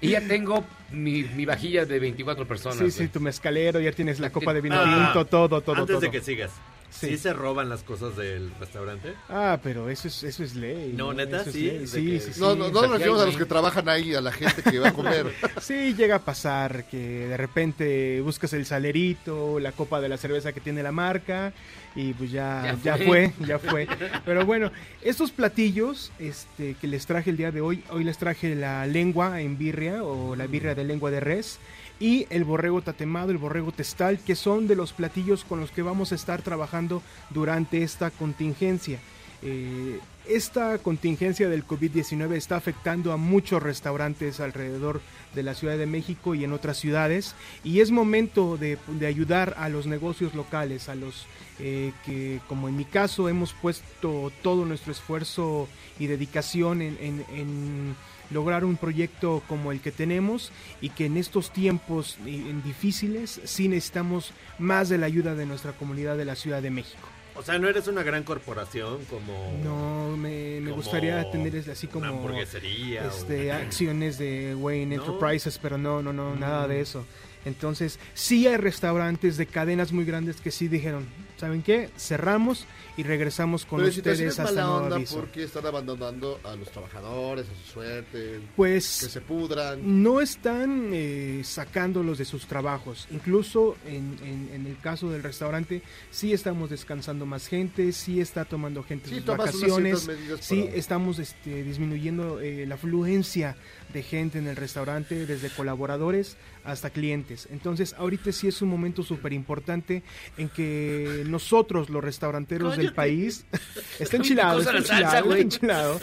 y ya tengo mi, mi vajilla de 24 personas. Sí, sí, tu mezcalero, ya tienes la copa de vino Ah, tinto, todo, todo, Antes todo. de que sigas. Sí. Sí. se roban las cosas del restaurante? Ah, pero eso es, eso es ley. No, ¿neta? Eso Sí, Sí, que- sí, sí. No, no, no nos referimos a los que trabajan ahí, a la gente que va a comer. <laughs> Sí, llega a pasar que de repente buscas el salerito, la copa de la cerveza que tiene la marca y pues ya, Ya ya, fue. fue. ya <laughs> fue. Pero bueno, estos platillos este, que les traje el día de hoy, hoy les traje la lengua en birria o la birria de lengua de res y el borrego tatemado, el borrego testal, que son de los platillos con los que vamos a estar trabajando durante esta contingencia. Eh, esta contingencia del COVID-19 está afectando a muchos restaurantes alrededor de la Ciudad de México y en otras ciudades y es momento de, de ayudar a los negocios locales, a los eh, que como en mi caso hemos puesto todo nuestro esfuerzo y dedicación en, lograr un proyecto como el que tenemos y que en estos tiempos difíciles sí necesitamos más de la ayuda de nuestra comunidad de la Ciudad de México. O sea, no eres una gran corporación como... No, me, gustaría tener es- así como Una hamburguesería. o- este, acciones de Wayne No. Enterprises, pero no, no, no, nada Mm. de eso. Entonces, sí hay restaurantes de cadenas muy grandes que sí dijeron, ¿saben qué? Cerramos y regresamos con Pero si ustedes es hasta mala onda aviso. porque están abandonando a los trabajadores, a su suerte, Pues que se pudran. no están eh, sacándolos de sus trabajos. Incluso en, en- en el caso del restaurante, sí estamos descansando más gente, sí está tomando gente Sí, sus vacaciones, sí para- estamos este, disminuyendo eh, la afluencia de gente en el restaurante, desde colaboradores hasta clientes. Entonces, ahorita sí es un momento súper importante en que nosotros, los restauranteros del país, <laughs> está enchilado, está enchilado, está enchilado.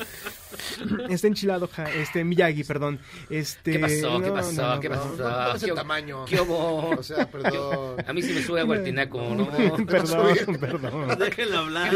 <laughs> Está enchilado, ja- este Miyagi, perdón. Este, ¿Qué pasó? ¿Qué pasó? no, no, ¿Qué pasó? no, no es el ¿Qué- tamaño. ¿Qué hubo? <laughs> O sea, perdón. A mí sí me sube agua el tinaco, ¿no? <laughs> Perdón, perdón. Déjenlo hablar.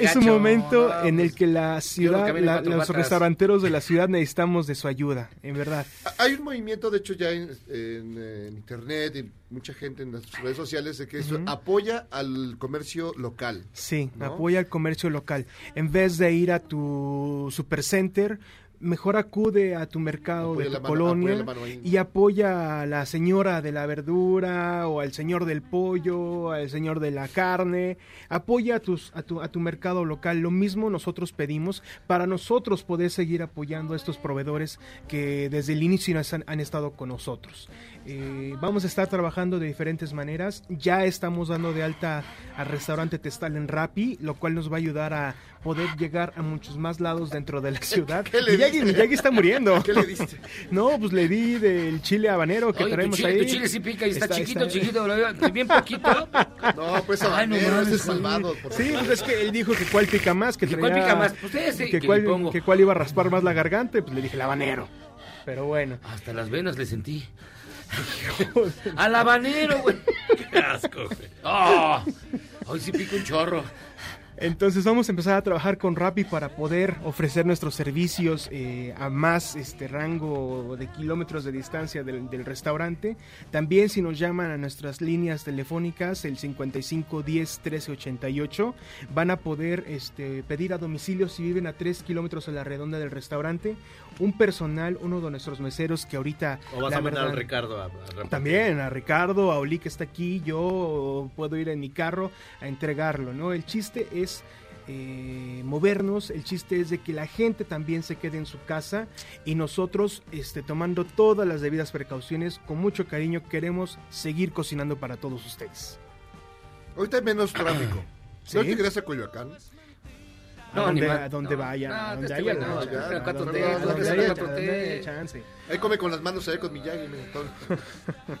Es un momento No, en el pues, que la ciudad, la- los patas. restauranteros de la ciudad necesitamos de su ayuda, en verdad. Hay un movimiento, de hecho, ya en, en, en internet y mucha gente en las redes sociales de que eso apoya al comercio local. Sí, ¿no? apoya al comercio local. En vez de ir a tu supercenter, mejor acude a tu mercado Apoya de tu mano- colonia y apoya a la señora de la verdura o al señor del pollo, al señor de la carne. Apoya a, tus, a, tu, a tu mercado local. Lo mismo nosotros pedimos para nosotros poder seguir apoyando a estos proveedores que desde el inicio han, han estado con nosotros. Eh, vamos a estar trabajando de diferentes maneras. Ya estamos dando de alta al restaurante Testal en Rappi, lo cual nos va a ayudar a poder llegar a muchos más lados dentro de la <laughs> ciudad. ¿Qué le Miyagi, diste? Miyagi está muriendo. <laughs> ¿Qué le diste? <laughs> No, pues le di del chile habanero que Oye, tu traemos chile, ahí. tu chile sí pica y está, chiquito, está- chiquito, bien poquito. No, pues Ay, no ese es sí. malvado. Sí, pues es que él dijo que cuál pica más, que ¿Que cuál traía- pica más? Pues ese que, que cuál, pongo. que cuál iba a raspar más la garganta, pues le dije el habanero. Pero bueno. Hasta las venas le sentí. <laughs> Al habanero, güey. Qué asco, güey. Oh, hoy sí pica un chorro. Entonces vamos a empezar a trabajar con Rappi para poder ofrecer nuestros servicios eh, a más este rango de kilómetros de distancia del, del restaurante. También si nos llaman a nuestras líneas telefónicas, el 55 10 13 88, van a poder este, pedir a domicilio si viven a 3 kilómetros a la redonda del restaurante. Un personal, uno de nuestros meseros que ahorita... O vas la a mandar verdad- Ricardo a, a repartir. también a Ricardo, a Oli que está aquí, yo puedo ir en mi carro a entregarlo, ¿no? El chiste es eh, movernos, el chiste es de que la gente también se quede en su casa y nosotros, este, tomando todas las debidas precauciones, con mucho cariño queremos seguir cocinando para todos ustedes. Ahorita hay menos tráfico. <clears throat> ¿Sí? ¿No te a Coyoacán? A donde, a donde vayan, a donde haya no, chance, ya, a donde- haya- T, a cuatro donde T. haya chance. Ahí come con las manos allá con Miyagi.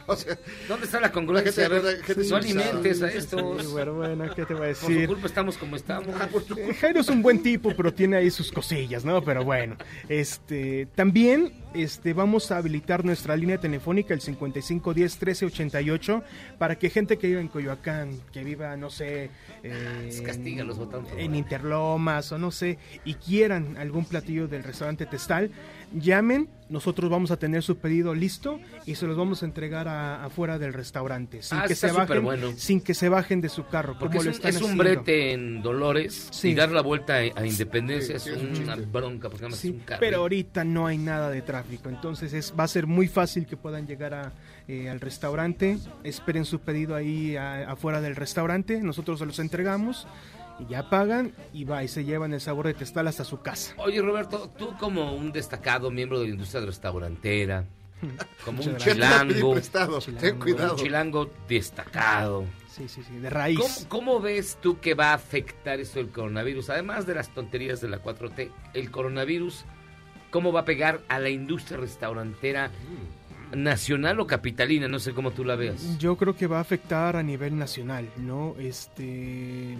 o sea, ¿Dónde está la congruencia? La gente- ver, la gente no sin alimentes a Sí, estos. bueno, bueno, ¿qué te voy a Por su decir? culpa estamos como estamos. Eh, Jairo es un buen tipo, pero tiene ahí sus cosillas, ¿no? Pero bueno, este, también este, vamos a habilitar nuestra línea telefónica, el 5510 1388, para que gente que viva en Coyoacán, que viva, no sé, eh, Castígalos, botón. en Interlomas o no sé, y quieran algún platillo del restaurante Testal, llamen, nosotros vamos a tener su pedido listo y se los vamos a entregar a- afuera del restaurante, sin, Ah, que se bajen, sin que se bajen de su carro, Porque como es lo un, están es un haciendo. brete en Dolores Sí. y dar la vuelta a, Independencia Sí, es sí, es un una bronca, porque además es un carro. pero ahorita no hay nada de tráfico, entonces es, va a ser muy fácil que puedan llegar a, eh, al restaurante, esperen su pedido ahí a- afuera del restaurante, nosotros se los entregamos y ya pagan y va y se llevan el sabor de testal hasta su casa. Oye, Roberto, tú como un destacado miembro de la industria restaurantera, <laughs> como un chilango, prestado, ten cuidado. un chilango destacado. Sí, sí, sí, de raíz. ¿Cómo, cómo ves tú que va a afectar esto del coronavirus? Además de las tonterías de la 4T, el coronavirus, ¿cómo va a pegar a la industria restaurantera nacional o capitalina? No sé cómo tú la veas. Yo creo que va a afectar a nivel nacional, ¿no? Este,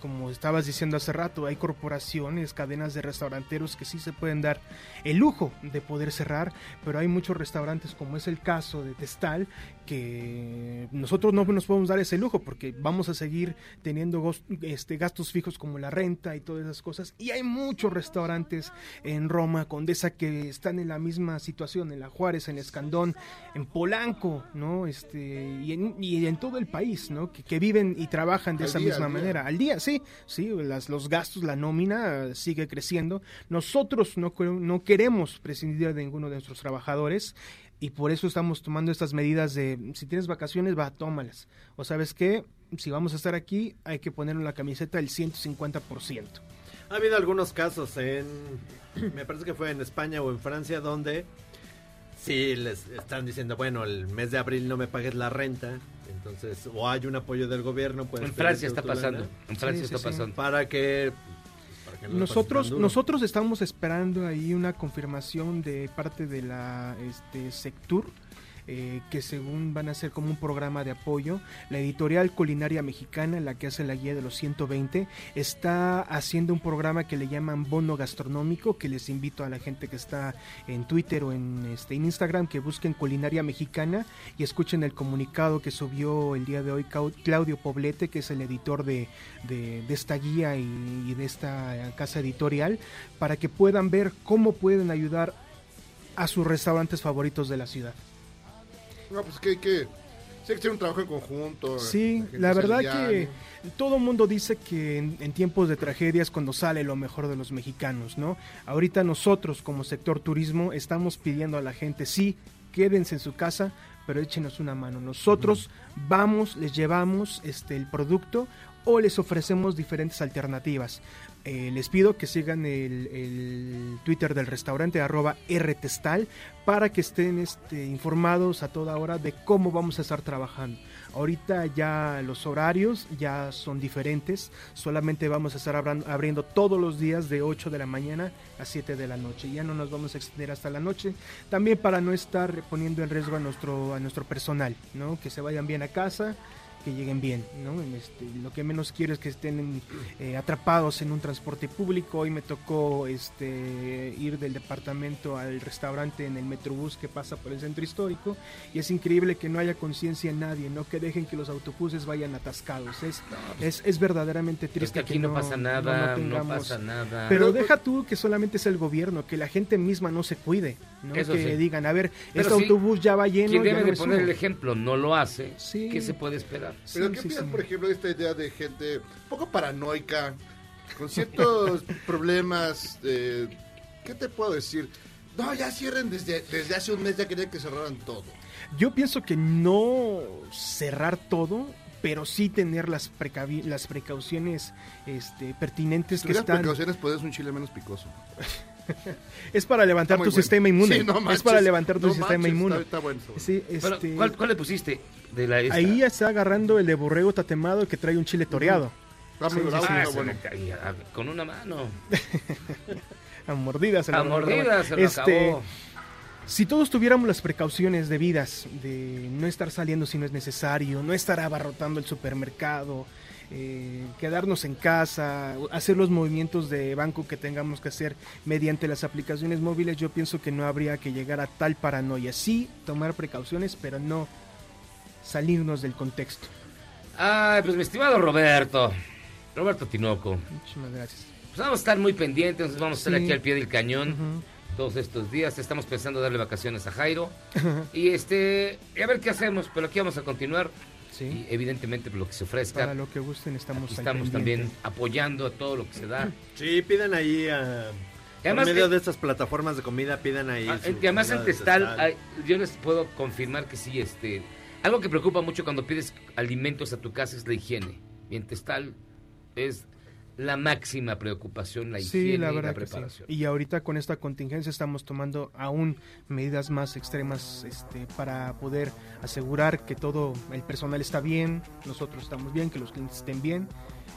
como estabas diciendo hace rato, hay corporaciones, cadenas de restauranteros que sí se pueden dar el lujo de poder cerrar, pero hay muchos restaurantes, como es el caso de Testal, que nosotros no nos podemos dar ese lujo porque vamos a seguir teniendo este, gastos fijos como la renta y todas esas cosas. Y hay muchos restaurantes en Roma, Condesa, que están en la misma situación, en La Juárez, en Escandón, en Polanco, ¿no? Este, y, en, y en todo el país, ¿no? Que, que viven y trabajan de Al esa día, misma manera. Al día, sí, sí, las, los gastos, la nómina sigue creciendo. Nosotros no, no queremos prescindir de ninguno de nuestros trabajadores y por eso estamos tomando estas medidas de si tienes vacaciones, va, tómalas. O sabes qué, si vamos a estar aquí, hay que poner en la camiseta el 150%. Ha habido algunos casos en, <clears throat> me parece que fue en España o en Francia, donde sí les están diciendo, bueno, el mes de abril no me pagues la renta, entonces, o hay un apoyo del gobierno. puedes En Francia está pasando, lana. en Francia Sí, está sí. pasando. Para que... que no Nosotros, nosotros estamos esperando ahí una confirmación de parte de la este, Sectur, eh, que según van a ser como un programa de apoyo, la editorial culinaria mexicana, la que hace la guía de los 120, está haciendo un programa que le llaman bono gastronómico, que les invito a la gente que está en Twitter o en, este, en Instagram que busquen culinaria mexicana y escuchen el comunicado que subió el día de hoy Claudio Poblete, que es el editor de, de- esta guía y de esta casa editorial, para que puedan ver cómo pueden ayudar a sus restaurantes favoritos de la ciudad. No, pues que hay que. Hay que hacer un trabajo en conjunto. Sí, la verdad que todo mundo dice que en, en tiempos de tragedia es cuando sale lo mejor de los mexicanos, ¿no? Ahorita nosotros como sector turismo estamos pidiendo a la gente, sí, quédense en su casa, pero échenos una mano. Nosotros vamos, les llevamos este el producto o les ofrecemos diferentes alternativas. Eh, les pido que sigan el, Twitter del restaurante arroba rtestal para que estén este, informados a toda hora de cómo vamos a estar trabajando. Ahorita ya los horarios ya son diferentes, solamente vamos a estar abriendo todos los días de 8 de la mañana a 7 de la noche. Ya no nos vamos a extender hasta la noche, también para no estar poniendo en riesgo a nuestro, a nuestro personal, ¿no? que se vayan bien a casa que lleguen bien, ¿no? Este, lo que menos quiero es que estén eh, atrapados en un transporte público. Hoy me tocó este, ir del departamento al restaurante en el Metrobús que pasa por el centro histórico y es increíble que no haya conciencia en nadie, ¿no? Que dejen que los autobuses vayan atascados. Es, es, es verdaderamente Es que triste aquí no, pasa nada, no, pasa nada. pero deja tú que solamente es el gobierno, que la gente misma no se cuide, ¿no? Eso que sí. digan, a ver, Pero este sí, autobús ya va lleno. Quien ya debe no de poner subo". el ejemplo no lo hace, ¿qué se puede esperar? Pero ¿qué opinas, por ejemplo, de esta idea de gente un poco paranoica, con ciertos <laughs> problemas? eh, ¿Qué te puedo decir? No, ya cierren desde, desde hace un mes, ya querían que cerraran todo. Yo pienso que no cerrar todo, pero sí tener las, precavi- las precauciones este, pertinentes Si que están. precauciones, puedes un chile menos picoso. <laughs> <laughs> Es para levantar tu bueno. sistema inmune. Sí, no es para levantar tu no sistema manches, inmune. está- bueno. Sí, este, ¿cuál, cuál le pusiste? De la esta? Ahí está agarrando el de borrego tatemado que trae un chile toreado. Ah, bueno. caía, a- con una mano. <laughs> A mordidas. A lo agarró. mordidas se lo acabó. Si todos tuviéramos las precauciones debidas de no estar saliendo si no es necesario, no estar abarrotando el supermercado, eh, quedarnos en casa, hacer los movimientos de banco que tengamos que hacer mediante las aplicaciones móviles, yo pienso que no habría que llegar a tal paranoia. Sí, tomar precauciones, pero no salirnos del contexto. Ay, pues mi estimado Roberto, Roberto Tinoco. Muchísimas gracias. Pues vamos a estar muy pendientes, vamos a estar Sí. aquí al pie del cañón todos estos días. Estamos pensando darle vacaciones a Jairo. <laughs> y este, y a ver qué hacemos, pero aquí vamos a continuar. Y evidentemente lo que se ofrezca. Para lo que gusten estamos estamos también apoyando a todo lo que se da. Sí, pidan ahí a... Y además por medio de estas plataformas de comida, pidan ahí. Ah, su y además comida en Testal, Testal. hay- yo les puedo confirmar que sí, este, algo que preocupa mucho cuando pides alimentos a tu casa es la higiene. Y en Testal es la máxima preocupación, la higiene Sí, la y la sí. preparación. Y ahorita con esta contingencia estamos tomando aún medidas más extremas este, para poder asegurar que todo el personal está bien, nosotros estamos bien, que los clientes estén bien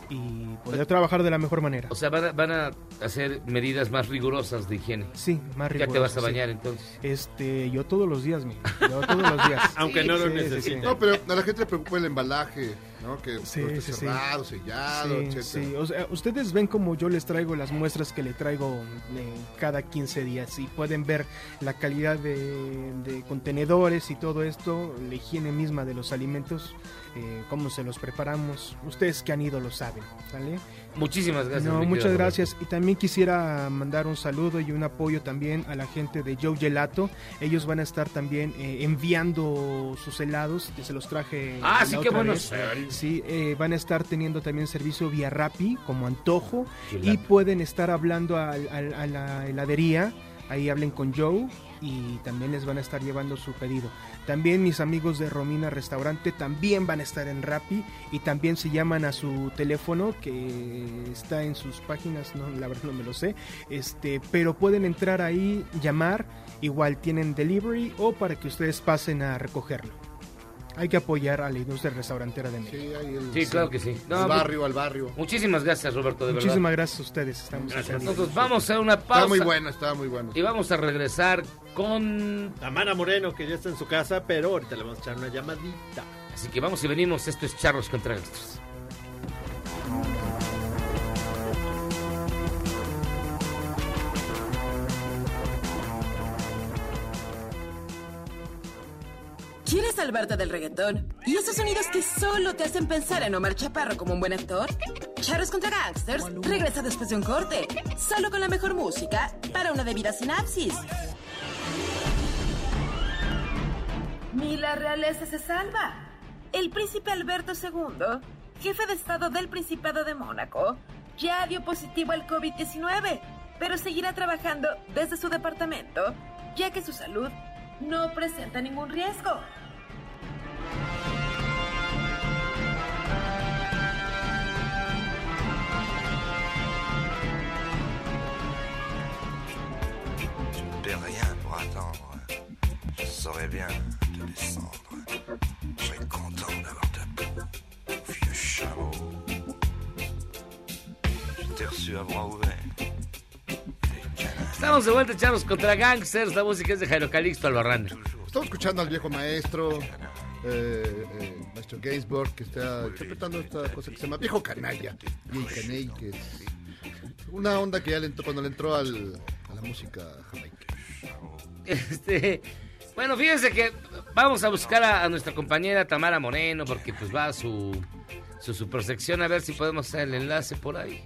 y poder trabajar de la mejor manera. O sea, van a, van a hacer medidas más rigurosas de higiene. Sí, más Ya te rigurosas, vas a sí. bañar entonces. Este, yo todos los días, mi, yo todos los días. <laughs> Aunque no lo Sí, sí, necesite. sí. No, pero a la gente le preocupa el embalaje, ¿no? Que Sí, sí, cerrado, sellado, etcétera. sí. O sea, ustedes ven como yo les traigo las muestras que le traigo eh, cada 15 días y pueden ver la calidad de, de contenedores y todo esto, la higiene misma de los alimentos, eh, cómo se los preparamos. Ustedes que han ido lo saben, ¿sale? Muchísimas gracias. No, muchas gracias. Y también quisiera mandar un saludo y un apoyo también a la gente de Joe Gelato. Ellos van a estar también eh, enviando sus helados, que se los traje. Ah, sí, qué buenos. Sí, eh, van a estar teniendo también servicio vía Rappi como antojo y Gelato. pueden estar hablando al- al- a la heladería. Ahí hablen con Joe y también les van a estar llevando su pedido. También mis amigos de Romina Restaurante también van a estar en Rappi y también se llaman a su teléfono que está en sus páginas, no, la verdad no me lo sé, este, pero pueden entrar ahí, llamar, igual tienen delivery o para que ustedes pasen a recogerlo. Hay que apoyar a la industria restaurantera de México. Sí, ahí el- Sí, claro que sí. No, al barrio, al barrio. Muchísimas gracias, Roberto, de Muchísimas verdad. gracias a ustedes. Estamos Gracias. Nosotros vamos a hacer una pausa. Estaba muy bueno, estaba muy bueno. Y vamos a regresar con... Tamara Moreno, que ya está en su casa, pero ahorita le vamos a echar una llamadita. Así que vamos y venimos. Esto es Charros contra Gangsters. ¿Quieres salvarte del reggaetón? ¿Y esos sonidos que solo te hacen pensar en Omar Chaparro como un buen actor? Charros contra Gangsters regresa después de un corte, solo con la mejor música para una debida sinapsis. Ni la realeza se salva. El príncipe Alberto II, jefe de Estado del Principado de Mónaco, ya dio positivo al COVID-19, pero seguirá trabajando desde su departamento, ya que su salud no presenta ningún riesgo. Tu ne perds rien pour attendre. Je saurais bien te descendre. Je serais content d'avoir ta peau, vieux chameau. Je t'ai reçu à bras ouverts. Estamos de vuelta, Charros contra Gangsters. La música es de Jairo Calixto Albarrán. Estamos escuchando al viejo maestro. Eh, eh, maestro Gainsbourg, que está interpretando esta cosa que se llama Viejo Canalla. Viejo que es una onda que ya le entró cuando le entró al, a la música jamaica. Este, bueno, fíjense que vamos a buscar a, a nuestra compañera Tamara Moreno porque pues va a su, su supersección a ver si podemos hacer el enlace por ahí.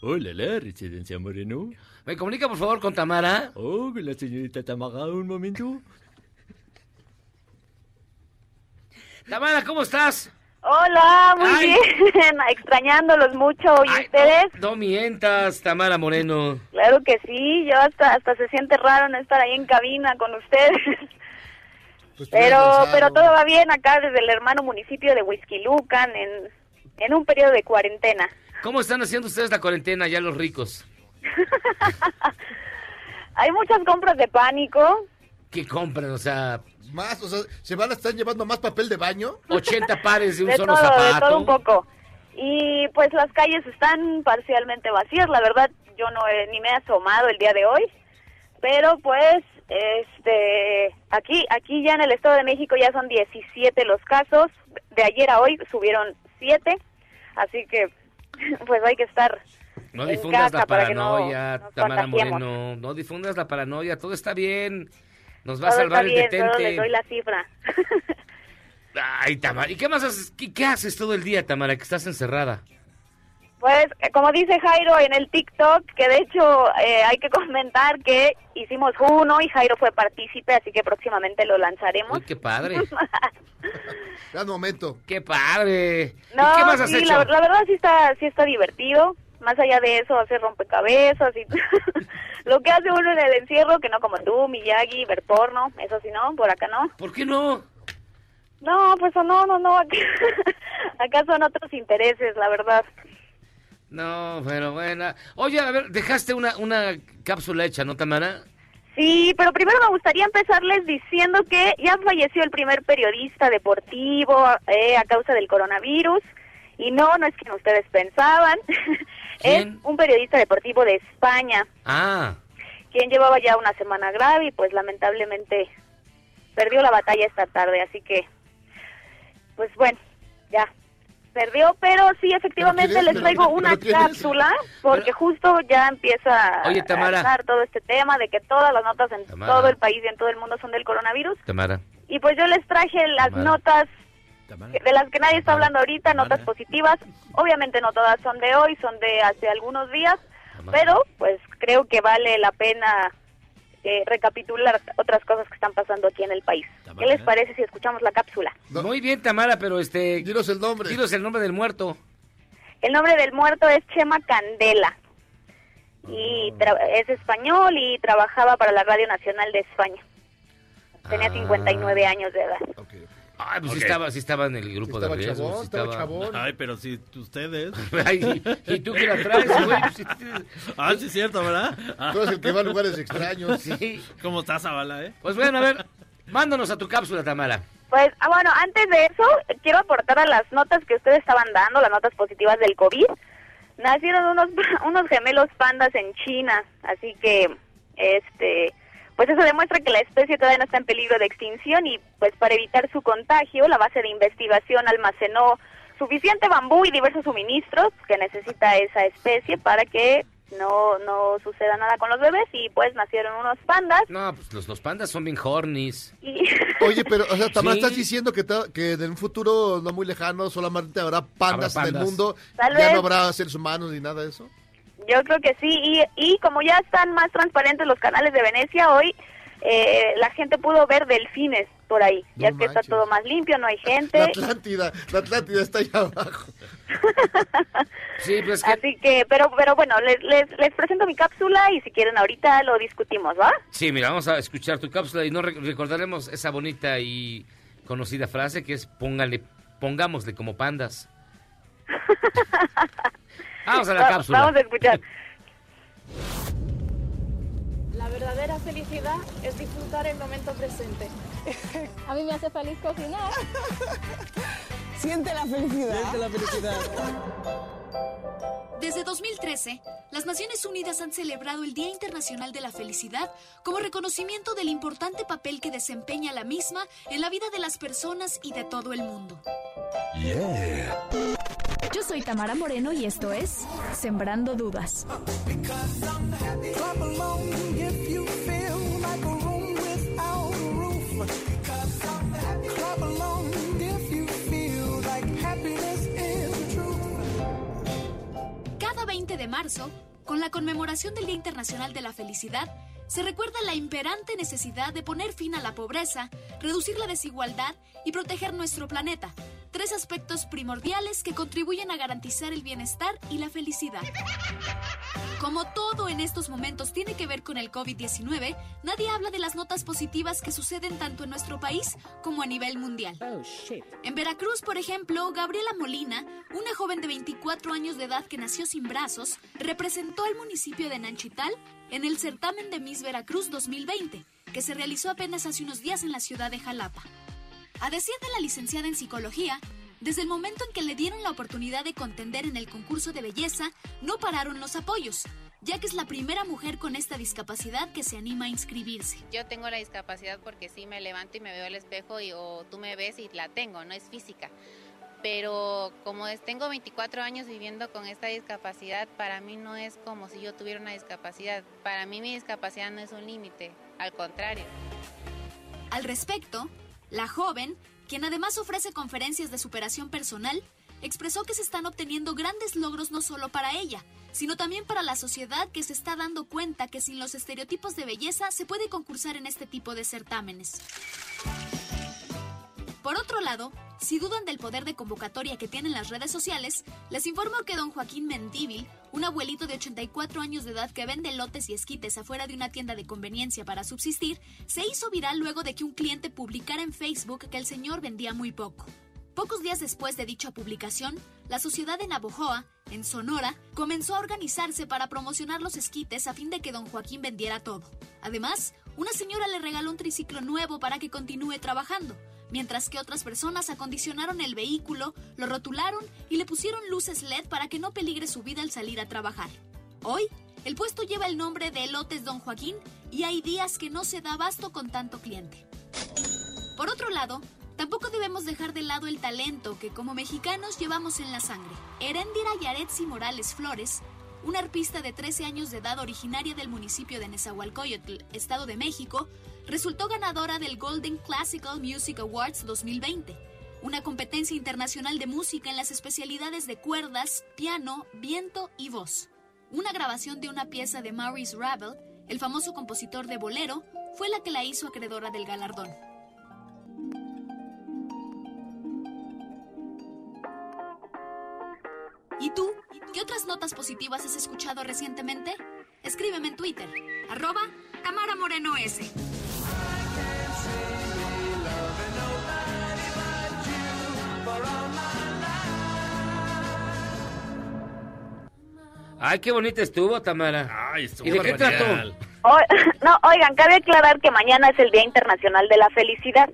Hola, la residencia Moreno. ¿Me comunica por favor con Tamara? Oh, con la señorita Tamara, un momento. Tamara, ¿cómo estás? Hola, muy Ay. bien. <laughs> Extrañándolos mucho. ¿Y ustedes? No mientas, Tamara Moreno. Claro que sí. Yo hasta hasta se siente raro no estar ahí en cabina con ustedes. Pues pero pero todo va bien acá desde el hermano municipio de Huizquilucan en, en un periodo de cuarentena. ¿Cómo están haciendo ustedes la cuarentena ya los ricos? <laughs> Hay muchas compras de pánico. ¿Qué compran? O sea, Más, o sea, ¿se van a estar llevando más papel de baño? 80 <laughs> pares de un de solo todo, de zapato. todo un poco. Y pues las calles están parcialmente vacías, la verdad yo no he- ni me he asomado el día de hoy, pero pues este aquí aquí ya en el Estado de México ya son 17 los casos, de ayer a hoy subieron 7, así que <laughs> pues hay que estar No difundas la no paranoia, nos Tamara. Moreno. No difundas la paranoia, todo está bien. Nos va a Todo salvar está el bien, solo les detente. doy la cifra. <laughs> Ay, Tamara, ¿y qué más haces? ¿Qué, qué haces todo el día, Tamara, que estás encerrada? Pues, eh, como dice Jairo en el TikTok, que de hecho eh, hay que <laughs> comentar que hicimos uno y Jairo fue partícipe, así que próximamente lo lanzaremos. Uy, qué padre. <laughs> Gran momento. Qué padre. No, ¿Y qué más has sí, hecho? La, la verdad sí está, sí está divertido. Más allá de eso, hacer rompecabezas y <laughs> lo que hace uno en el encierro, que no como tú, Miyagi, ver porno, eso sí no, por acá no. ¿Por qué no? No, pues no, no, no, acá, acá son otros intereses, la verdad. No, pero bueno. Oye, a ver, dejaste una, una cápsula hecha, ¿no, Tamara? Sí, pero primero me gustaría empezarles diciendo que ya falleció el primer periodista deportivo eh, a causa del coronavirus. Y no, no es quien ustedes pensaban. <laughs> es un periodista deportivo de España, Ah, quien llevaba ya una semana grave y pues lamentablemente perdió la batalla esta tarde. Así que, pues bueno, ya perdió, pero sí, efectivamente les ¿Pero- traigo una cápsula, porque justo ya empieza Oye, a estar todo este tema de que todas las notas en Tamara. todo el país y en todo el mundo son del coronavirus. Tamara. Y pues yo les traje las Tamara. notas de las que nadie está hablando ahorita, notas positivas. Obviamente no todas son de hoy, son de hace algunos días, pero pues creo que vale la pena eh, recapitular otras cosas que están pasando aquí en el país. ¿Qué les parece si escuchamos la cápsula? Muy bien, Tamara, pero este... Dinos el nombre. Dinos el nombre del muerto. El nombre del muerto es Chema Candela. Y tra- es español y trabajaba para la Radio Nacional de España. Tenía Ah. 59 años de edad. Ay, pues sí estaba, sí estaba en el grupo de estaba riesgo. chabón, sí estaba chabón. Ay, pero si ustedes. <laughs> Ay, ¿y tú qué la traes, güey? Si <laughs> ah, sí es cierto, ¿verdad? <laughs> Tú eres el que va a lugares extraños. Sí. ¿Cómo estás, Zabala, eh? Pues bueno, a ver, mándanos a tu cápsula, Tamara. Pues, ah, bueno, antes de eso, quiero aportar a las notas que ustedes estaban dando, las notas positivas del COVID. Nacieron unos, unos gemelos pandas en China, así que, este, pues eso demuestra que la especie todavía no está en peligro de extinción y, pues para evitar su contagio, la base de investigación almacenó suficiente bambú y diversos suministros que necesita esa especie para que no, no suceda nada con los bebés y pues nacieron unos pandas No, pues los, los pandas son bien hornies. y... <laughs> Oye, pero, o sea, Tamara, Sí. estás diciendo que, que en un futuro no muy lejano solamente habrá pandas, Habrá en el mundo, Tal ya vez. no habrá seres humanos ni nada de eso. Yo creo que sí, y, y como ya están más transparentes los canales de Venecia, hoy eh, la gente pudo ver delfines por ahí, ya que está todo más limpio, no hay gente. La Atlántida, la Atlántida está allá abajo. <laughs> Sí, pues que... Así que, pero pero bueno, les, les, les presento mi cápsula y si quieren ahorita lo discutimos, ¿va? Sí, mira, vamos a escuchar tu cápsula y no rec- recordaremos esa bonita y conocida frase que es póngale, pongámosle como pandas. <laughs> Vamos a la <laughs> Va- cápsula. Vamos a escuchar. La verdadera felicidad es disfrutar el momento presente. A mí me hace feliz cocinar. <laughs> Siente la felicidad. Siente la felicidad. Desde 2013, las Naciones Unidas han celebrado el Día Internacional de la Felicidad como reconocimiento del importante papel que desempeña la misma en la vida de las personas y de todo el mundo. Yo soy Tamara Moreno y esto es Sembrando Dudas. 20 de marzo, con la conmemoración del Día Internacional de la Felicidad, se recuerda la imperante necesidad de poner fin a la pobreza, reducir la desigualdad y proteger nuestro planeta, tres aspectos primordiales que contribuyen a garantizar el bienestar y la felicidad. Como todo en estos momentos tiene que ver con el COVID-19, nadie habla de las notas positivas que suceden tanto en nuestro país como a nivel mundial. En Veracruz, por ejemplo, Gabriela Molina, una joven de 24 años de edad que nació sin brazos, representó al municipio de Nanchital en el certamen de Miss Veracruz 2020, que se realizó apenas hace unos días en la ciudad de Jalapa. A decir de la licenciada en psicología, desde el momento en que le dieron la oportunidad de contender en el concurso de belleza, no pararon los apoyos, ya que es la primera mujer con esta discapacidad que se anima a inscribirse. Yo tengo la discapacidad porque sí me levanto y me veo al espejo y o tú me ves y la tengo, no es física. Pero como es- tengo 24 años viviendo con esta discapacidad, para mí no es como si yo tuviera una discapacidad. Para mí mi discapacidad no es un límite, al contrario. Al respecto, la joven, quien además ofrece conferencias de superación personal, expresó que se están obteniendo grandes logros no solo para ella, sino también para la sociedad que se está dando cuenta que sin los estereotipos de belleza se puede concursar en este tipo de certámenes. Por otro lado, si dudan del poder de convocatoria que tienen las redes sociales, les informo que don Joaquín Mendíbil, un abuelito de 84 años de edad que vende lotes y esquites afuera de una tienda de conveniencia para subsistir, se hizo viral luego de que un cliente publicara en Facebook que el señor vendía muy poco. Pocos días después de dicha publicación, la sociedad de Navojoa, en Sonora, comenzó a organizarse para promocionar los esquites a fin de que don Joaquín vendiera todo. Además, una señora le regaló un triciclo nuevo para que continúe trabajando, mientras que otras personas acondicionaron el vehículo, lo rotularon y le pusieron luces LED para que no peligre su vida al salir a trabajar. Hoy, el puesto lleva el nombre de Elotes Don Joaquín y hay días que no se da abasto con tanto cliente. Por otro lado, tampoco debemos dejar de lado el talento que como mexicanos llevamos en la sangre. Heréndira Yaretsi Morales Flores, una arpista de 13 años de edad originaria del municipio de Nezahualcóyotl, Estado de México, resultó ganadora del Golden Classical Music Awards 2020, una competencia internacional de música en las especialidades de cuerdas, piano, viento y voz. Una grabación de una pieza de Maurice Ravel, el famoso compositor de bolero, fue la que la hizo acreedora del galardón. ¿Y tú? ¿Qué otras notas positivas has escuchado recientemente? Escríbeme en Twitter, arroba Moreno S. Ay, qué bonita estuvo, Tamara. Ay, estuvo ¿Y de qué trató? O- <laughs> no, oigan, cabe aclarar que mañana es el Día Internacional de la Felicidad.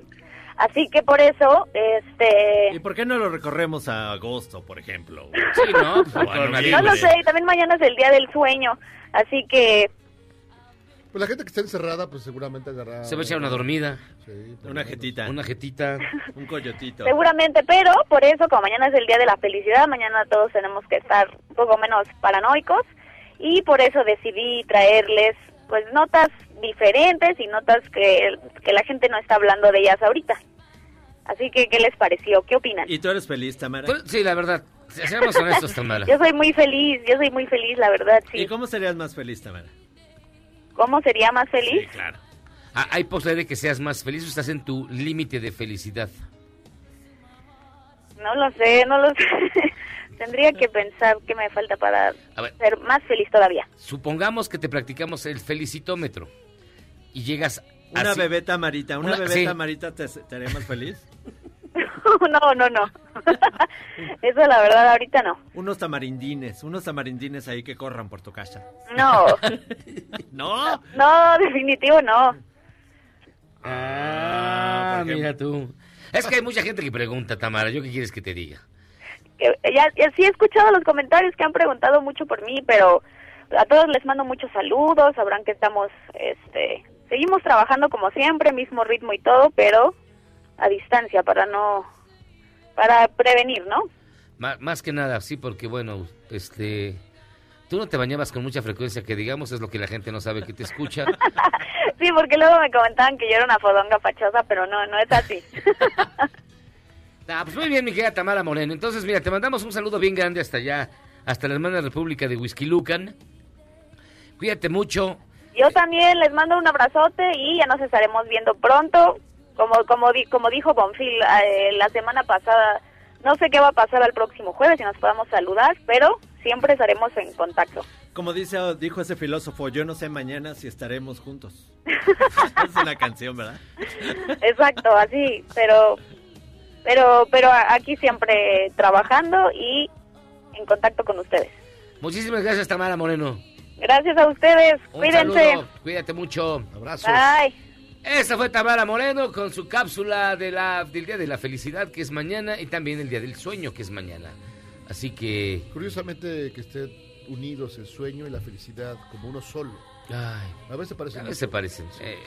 Así que por eso, este... ¿Y por qué no lo recorremos a agosto, por ejemplo? Sí, ¿no? <laughs> No lo sé, y también mañana es el Día del Sueño. Así que, Pues la gente que está encerrada, pues seguramente agarra... Se va a echar una dormida. Sí, por Una menos. jetita. Una jetita. <laughs> Un coyotito. seguramente, pero por eso, como mañana es el Día de la Felicidad, mañana todos tenemos que estar un poco menos paranoicos. Y por eso decidí traerles, pues, notas diferentes y notas que, que la gente no está hablando de ellas ahorita. Así que, ¿qué les pareció? ¿Qué opinan? ¿Y tú eres feliz, Tamara? Pues, sí, la verdad. Seamos honestos, Tamara. Yo soy muy feliz, yo soy muy feliz, la verdad, sí. ¿Y cómo serías más feliz, Tamara? ¿Cómo sería más feliz? Claro. Ah, ¿Hay posibilidad de que seas más feliz o estás en tu límite de felicidad? No lo sé, no lo <laughs> sé. Tendría que pensar qué me falta para ser más feliz todavía. Supongamos que te practicamos el felicitómetro y llegas a... Una bebé Tamarita, una, Una- bebé sí. Tamarita te, te haría más feliz. <laughs> <laughs> no, no, no. <laughs> Eso la verdad ahorita no. Unos tamarindines, unos tamarindines ahí que corran por tu casa. No, <laughs> ¿No? no, definitivo no. Ah, mira tú. Es que hay mucha gente que pregunta, Tamara, ¿yo qué quieres que te diga? que ya, ya sí he escuchado los comentarios que han preguntado mucho por mí, pero a todos les mando muchos saludos, sabrán que estamos, este, seguimos trabajando como siempre, mismo ritmo y todo, pero a distancia para no, para prevenir, ¿no? Más que nada, sí, porque bueno, este... Tú no te bañabas con mucha frecuencia, que digamos es lo que la gente no sabe que te escucha. <laughs> Sí, porque luego me comentaban que yo era una fodonga fachosa, pero no, no es así. <laughs> Ah, pues muy bien, mi querida Tamara Moreno. Entonces, mira, te mandamos un saludo bien grande hasta allá, hasta la hermana República de Whisky Lucan. Cuídate mucho. Yo también les mando un abrazote y ya nos estaremos viendo pronto. Como como di- como dijo Bonfil eh, la semana pasada, no sé qué va a pasar el próximo jueves si nos podamos saludar, pero siempre estaremos en contacto. Como dice, dijo ese filósofo, yo no sé mañana si estaremos juntos. <laughs> es una canción, ¿verdad? Exacto, así, pero pero pero aquí siempre trabajando y en contacto con ustedes. Muchísimas gracias, Tamara Moreno. Gracias a ustedes. Un Cuídense. saludo, cuídate mucho. Abrazos. Bye. Esa fue Tamara Moreno con su cápsula de la, del Día de la Felicidad, que es mañana, y también el Día del Sueño, que es mañana. Así que... Curiosamente que estén unidos el sueño y la felicidad como uno solo. Ay, a veces parecen. a veces se parecen. Eh,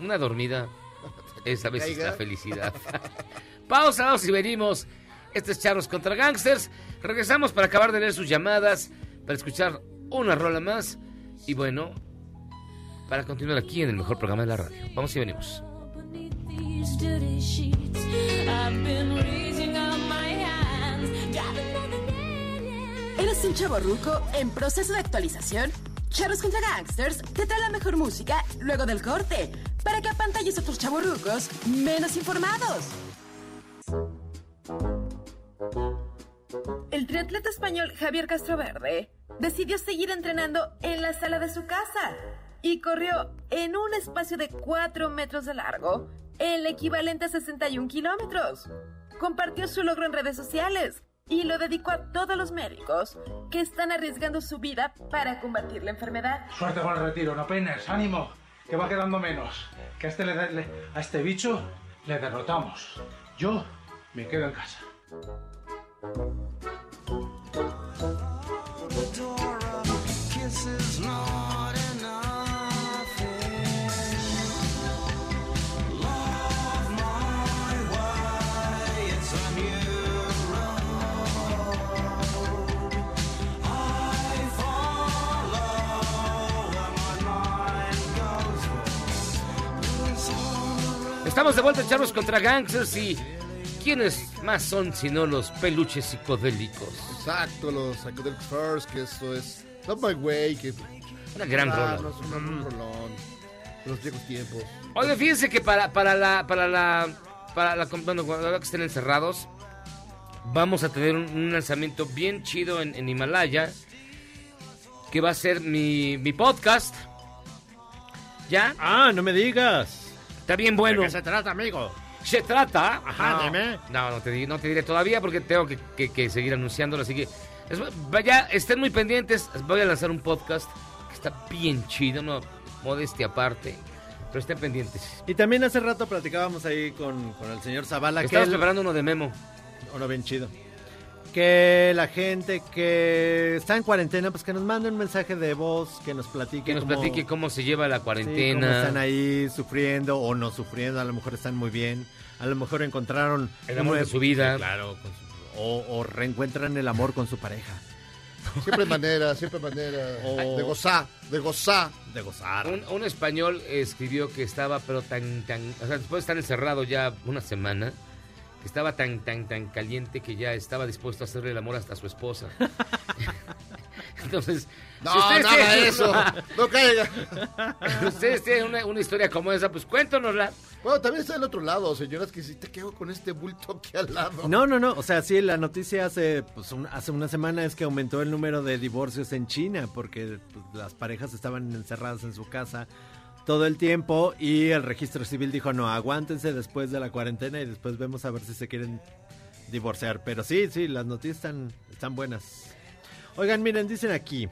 una dormida <laughs> es a veces Caiga. la felicidad. <laughs> Pausa, vamos y venimos. Este es Charros contra Gangsters. Regresamos para acabar de leer sus llamadas, para escuchar una rola más. Y bueno, para continuar aquí en el mejor programa de la radio. Vamos y venimos. ¿Eres un chavo ruco en proceso de actualización? Charros contra Gangsters te trae la mejor música luego del corte para que apantalles a otros chavos rucos menos informados. El triatleta español Javier Castroverde decidió seguir entrenando en la sala de su casa y corrió en un espacio de 4 metros de largo, el equivalente a 61 kilómetros. Compartió su logro en redes sociales y lo dedicó a todos los médicos que están arriesgando su vida para combatir la enfermedad. Suerte con el retiro, no peines, ánimo, que va quedando menos. Que a este, le- le- a este bicho le derrotamos. Yo me quedo en casa. kiss Estamos de vuelta, Charros contra Gangsters y... ¿Quiénes más son sino los peluches psicodélicos? Exacto, los Psychedelic First, que eso es Not My Way, que... Una gran Ah, rola. no, un un rolón. De los viejos tiempos. Oye, fíjense que para, para la... Para la para la, bueno, cuando que estén encerrados, vamos a tener un, un lanzamiento bien chido en, en Himalaya, que va a ser mi, mi podcast. ¿Ya? Ah, no me digas. Está bien bueno. ¿De qué se trata, amigo? Se trata. Ajá, no, dime. No, no te, no te diré todavía porque tengo que, que- que seguir anunciándolo. Así que es- vaya, estén muy pendientes. Voy a lanzar un podcast que está bien chido, no modestia aparte. Pero estén pendientes. Y también hace rato platicábamos ahí con, con el señor Zavala. que Estamos él- preparando uno de Memo. Uno bien chido. Que la gente que está en cuarentena, pues que nos mande un mensaje de voz, que nos platique. Que nos cómo- platique cómo se lleva la Sí, cómo cuarentena. están ahí sufriendo o no sufriendo, a lo mejor están muy bien, a lo mejor encontraron El amor de su vida. Sí, claro, con su- o, o reencuentran el amor con su pareja. Siempre manera, siempre manera O- de gozar, de gozar. De gozar. Un, un español escribió que estaba, pero tan, tan, o sea, después de estar encerrado ya una semana, que estaba tan, tan, tan caliente que ya estaba dispuesto a hacerle el amor hasta a su esposa. <laughs> Entonces, No, tienen eso, no caiga. <laughs> ustedes tienen una, una historia como esa, pues cuéntanosla. Bueno, también está del otro lado, señoras, que si te quedo con este bulto aquí al lado. No, no, no, o sea, sí, la noticia hace, pues, un- hace una semana es que aumentó el número de divorcios en China porque pues, las parejas estaban encerradas en su casa todo el tiempo y el registro civil dijo, no, aguántense después de la cuarentena y después vemos a ver si se quieren divorciar. Pero sí, sí, las noticias están, están buenas. Oigan, miren, dicen aquí.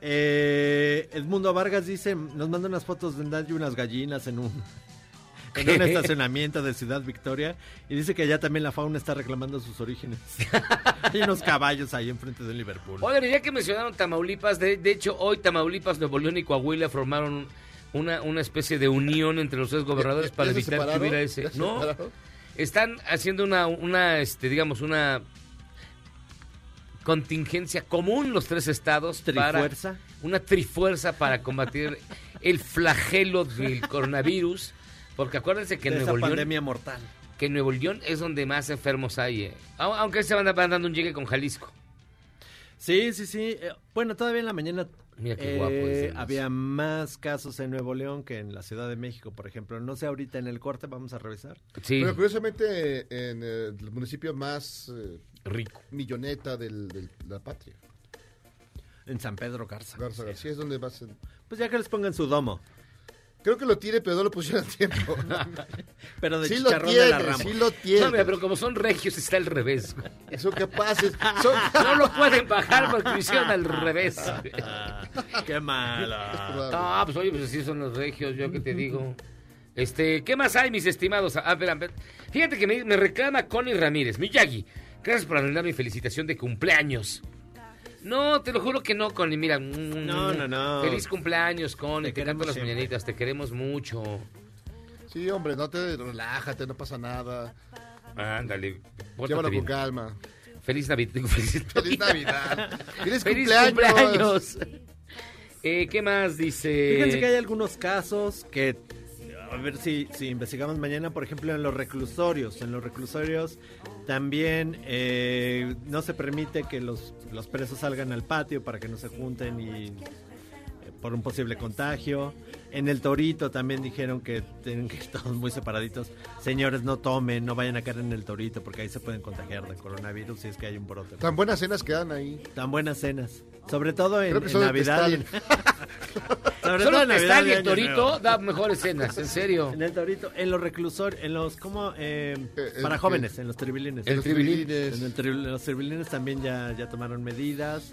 Eh, Edmundo Vargas dice, nos manda unas fotos de y unas gallinas en un... <laughs> en un estacionamiento de Ciudad Victoria y dice que ya también la fauna está reclamando sus orígenes. <laughs> Hay unos caballos ahí enfrente de Liverpool. Oigan, ya que mencionaron Tamaulipas, de, de hecho, hoy Tamaulipas, Nuevo León y Coahuila formaron una, una especie de unión entre los tres gobernadores ¿Ya- para evitar que hubiera ese. ¿Ya se No, separaron? están haciendo una, una, este, digamos, una contingencia común los tres estados para ¿Trifuerza? una trifuerza para combatir el flagelo del coronavirus, porque acuérdense que De en esa Nuevo León pandemia mortal. que en Nuevo León es donde más enfermos hay, eh. Au- aunque se van, van dando un llegue con Jalisco. Sí, sí, sí. Eh, Bueno, todavía en la mañana Mira qué eh, guapo es había más casos en Nuevo León que en la Ciudad de México, por ejemplo. No sé ahorita en el corte, vamos a revisar. Pero curiosamente en eh, el municipio más eh, rico, milloneta de la patria. En San Pedro Garza. Garza García es donde más. Pues ya que les pongan su domo. Creo que lo tiene, pero no lo pusieron a tiempo. <laughs> Pero de sí lo chicharrón tiene, de la Ramos. sí lo tiene. No, mira, pero como son regios está al revés. güey. Son capaces. <laughs> Son... No lo pueden bajar porque lo hicieron al revés. <laughs> Qué mala. No, pues oye, pues así son los regios, yo que te digo. Este, ¿qué más hay, mis estimados? Ah, espera, espera. Fíjate que me, me reclama Connie Ramírez. Miyagi, gracias por arruinar mi felicitación de cumpleaños. No, te lo juro que no, Connie. Mira, No, no, no. Feliz cumpleaños, Connie. Te Te, canto queremos las siempre. mañanitas, te queremos mucho. Sí, hombre, no te relájate, no pasa nada. Ándale, Llévalo bien. con calma. Feliz Navidad. digo, Feliz, <laughs> Feliz Navidad. Feliz, Feliz cumpleaños. cumpleaños. Eh, ¿Qué más dice? Fíjense que hay algunos casos que, a ver si, si investigamos mañana, por ejemplo, en los reclusorios. En los reclusorios también eh, no se permite que los, los presos salgan al patio para que no se junten y eh, por un posible contagio. En el Torito también dijeron que tienen que todos muy separaditos. Señores, no tomen, no vayan a caer en el Torito porque ahí se pueden contagiar de coronavirus si es que hay un brote. Tan buenas cenas quedan ahí. Tan buenas cenas. Sobre todo en, Navidad. <laughs> Sobre Solo todo Navidad y el Año Torito Nuevo. da mejores cenas, en serio. En el Torito, en los reclusorios, en los, ¿cómo? Eh, el- para el- jóvenes, en los tribilines. En los tribilín. En el tri- en los tribilines también ya, ya tomaron medidas.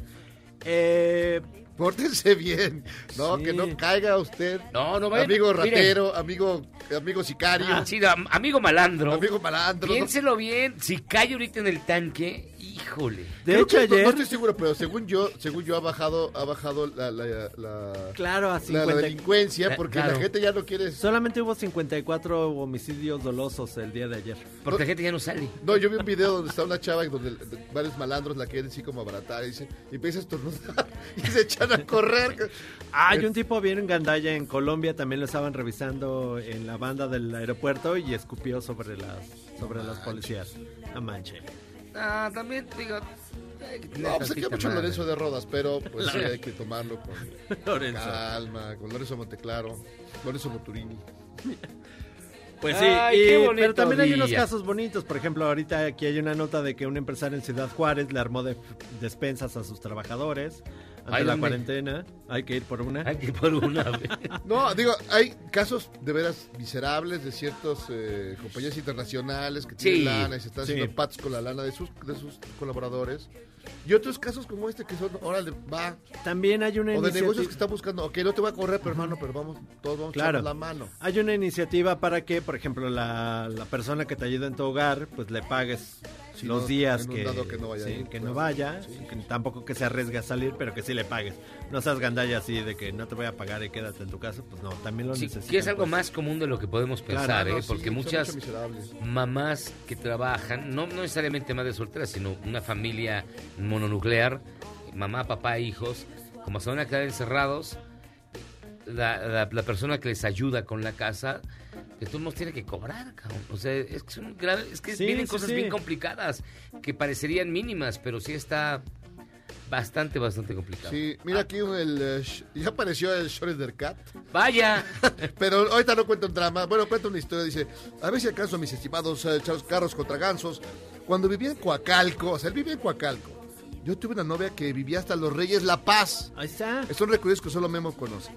Eh, Pórtense bien. No, Sí. que no caiga usted. No, no vayan- Amigo miren. ratero, amigo, amigo sicario. Ah, sí, am- amigo malandro. Amigo malandro. Piénselo bien. Si cae ahorita en el tanque, híjole. de Creo hecho, no- ayer. No, estoy seguro, pero según yo, según yo ha bajado, ha bajado la, la, la, Claro, a la- 50 la delincuencia Eh, porque claro. la gente ya no quiere. Solamente hubo 54 homicidios dolosos el día de ayer. Porque la gente ya no sale. No, yo vi un video donde está una chava y donde de- varios malandros la quieren así como abaratar y, dice, y empieza a estornudar <laughs> y se echan a correr. Hay un tipo bien en Gandaya, en Colombia, también lo estaban revisando en la banda del aeropuerto y escupió sobre las, sobre los policías. A manche. Ah, también, digo. No, pues aquí mucho madre. Lorenzo de Rodas, pero pues sí hay que tomarlo con <laughs> Lorenzo. calma, con Lorenzo Monteclaro, Lorenzo Moturini. <laughs> Pues sí, Ay, y- qué bonito pero también hay unos casos bonitos. Por ejemplo, ahorita aquí hay una nota de que un empresario en Ciudad Juárez le armó de- despensas a sus trabajadores ante Ay, la cuarentena. Hay que ir por una. Hay que ir por una. güey. <laughs> No, digo, hay casos de veras miserables de ciertas eh, compañías internacionales que tienen Sí, lana y se están sí. haciendo pats con la lana de sus, de sus colaboradores. Y otros casos como este que son, órale, va. También hay una O de iniciativa. negocios que están buscando, ok, no te voy a correr, pero hermano, pero vamos, todos vamos a Claro. la mano. Hay una iniciativa para que, por ejemplo, la, la persona que te ayuda en tu hogar, pues le pagues Sí, los no, días que, dado que no vaya a sí, ir, que claro. no vaya, que tampoco que se arriesgue a salir, pero que sí le pagues. No seas gandalla así de que no te voy a pagar y quédate en tu casa, pues no, también lo Sí, necesitas. que es algo más común de lo que podemos Claro, pensar, no, ¿eh? sí, porque muchas mamás que trabajan, no, no necesariamente madres solteras, sino una familia mononuclear, mamá, papá, hijos, como se van a quedar encerrados, la, la- la persona que les ayuda con la casa, de todos modos tiene que cobrar, cabrón. O sea, es que, son grave- es que Sí, vienen sí, cosas sí. bien complicadas, que parecerían mínimas, pero sí está bastante, bastante complicado. Sí, mira aquí un- el, eh, ya apareció el Schroeder Cat, Vaya, <laughs> pero ahorita no cuenta un drama, bueno, cuenta una historia, dice, a ver si alcanzo a mis estimados eh, chavos carros contra gansos, cuando vivía en Coacalco, o sea, él vivía en Coacalco, yo tuve una novia que vivía hasta Los Reyes La Paz, Ahí está. son recorridos que solo Memo conoce,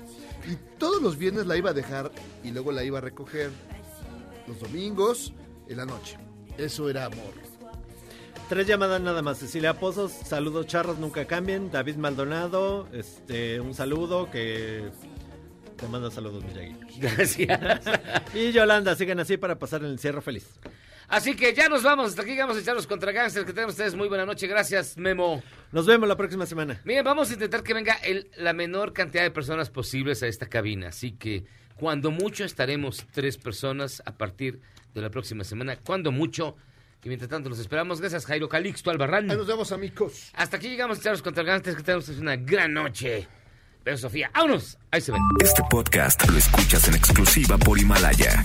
y todos los viernes la iba a dejar y luego la iba a recoger los domingos en la noche, eso era amor. Tres llamadas nada más. Cecilia Pozos, saludos charros, nunca cambien. David Maldonado, este, un saludo que Te mando saludos, Miyagi. <laughs> Gracias. y Yolanda, sigan así para pasar el encierro feliz. Así que ya nos vamos. Hasta aquí vamos a echarnos contra gangsters. Que tengan ustedes muy buena noche. Gracias, Memo. Nos vemos la próxima semana. Miren, vamos a intentar que venga el- la menor cantidad de personas posibles a esta cabina. Así que cuando mucho estaremos tres personas a partir de la próxima semana. Cuando mucho. Y mientras tanto los esperamos. Gracias, Jairo Calixto Albarrán. Ahí nos vemos, amigos. Hasta aquí llegamos a echarnos contra gangsters. Que tengan ustedes una gran noche. Pero Sofía, ¡vámonos! Ahí se ven. Este podcast lo escuchas en exclusiva por Himalaya.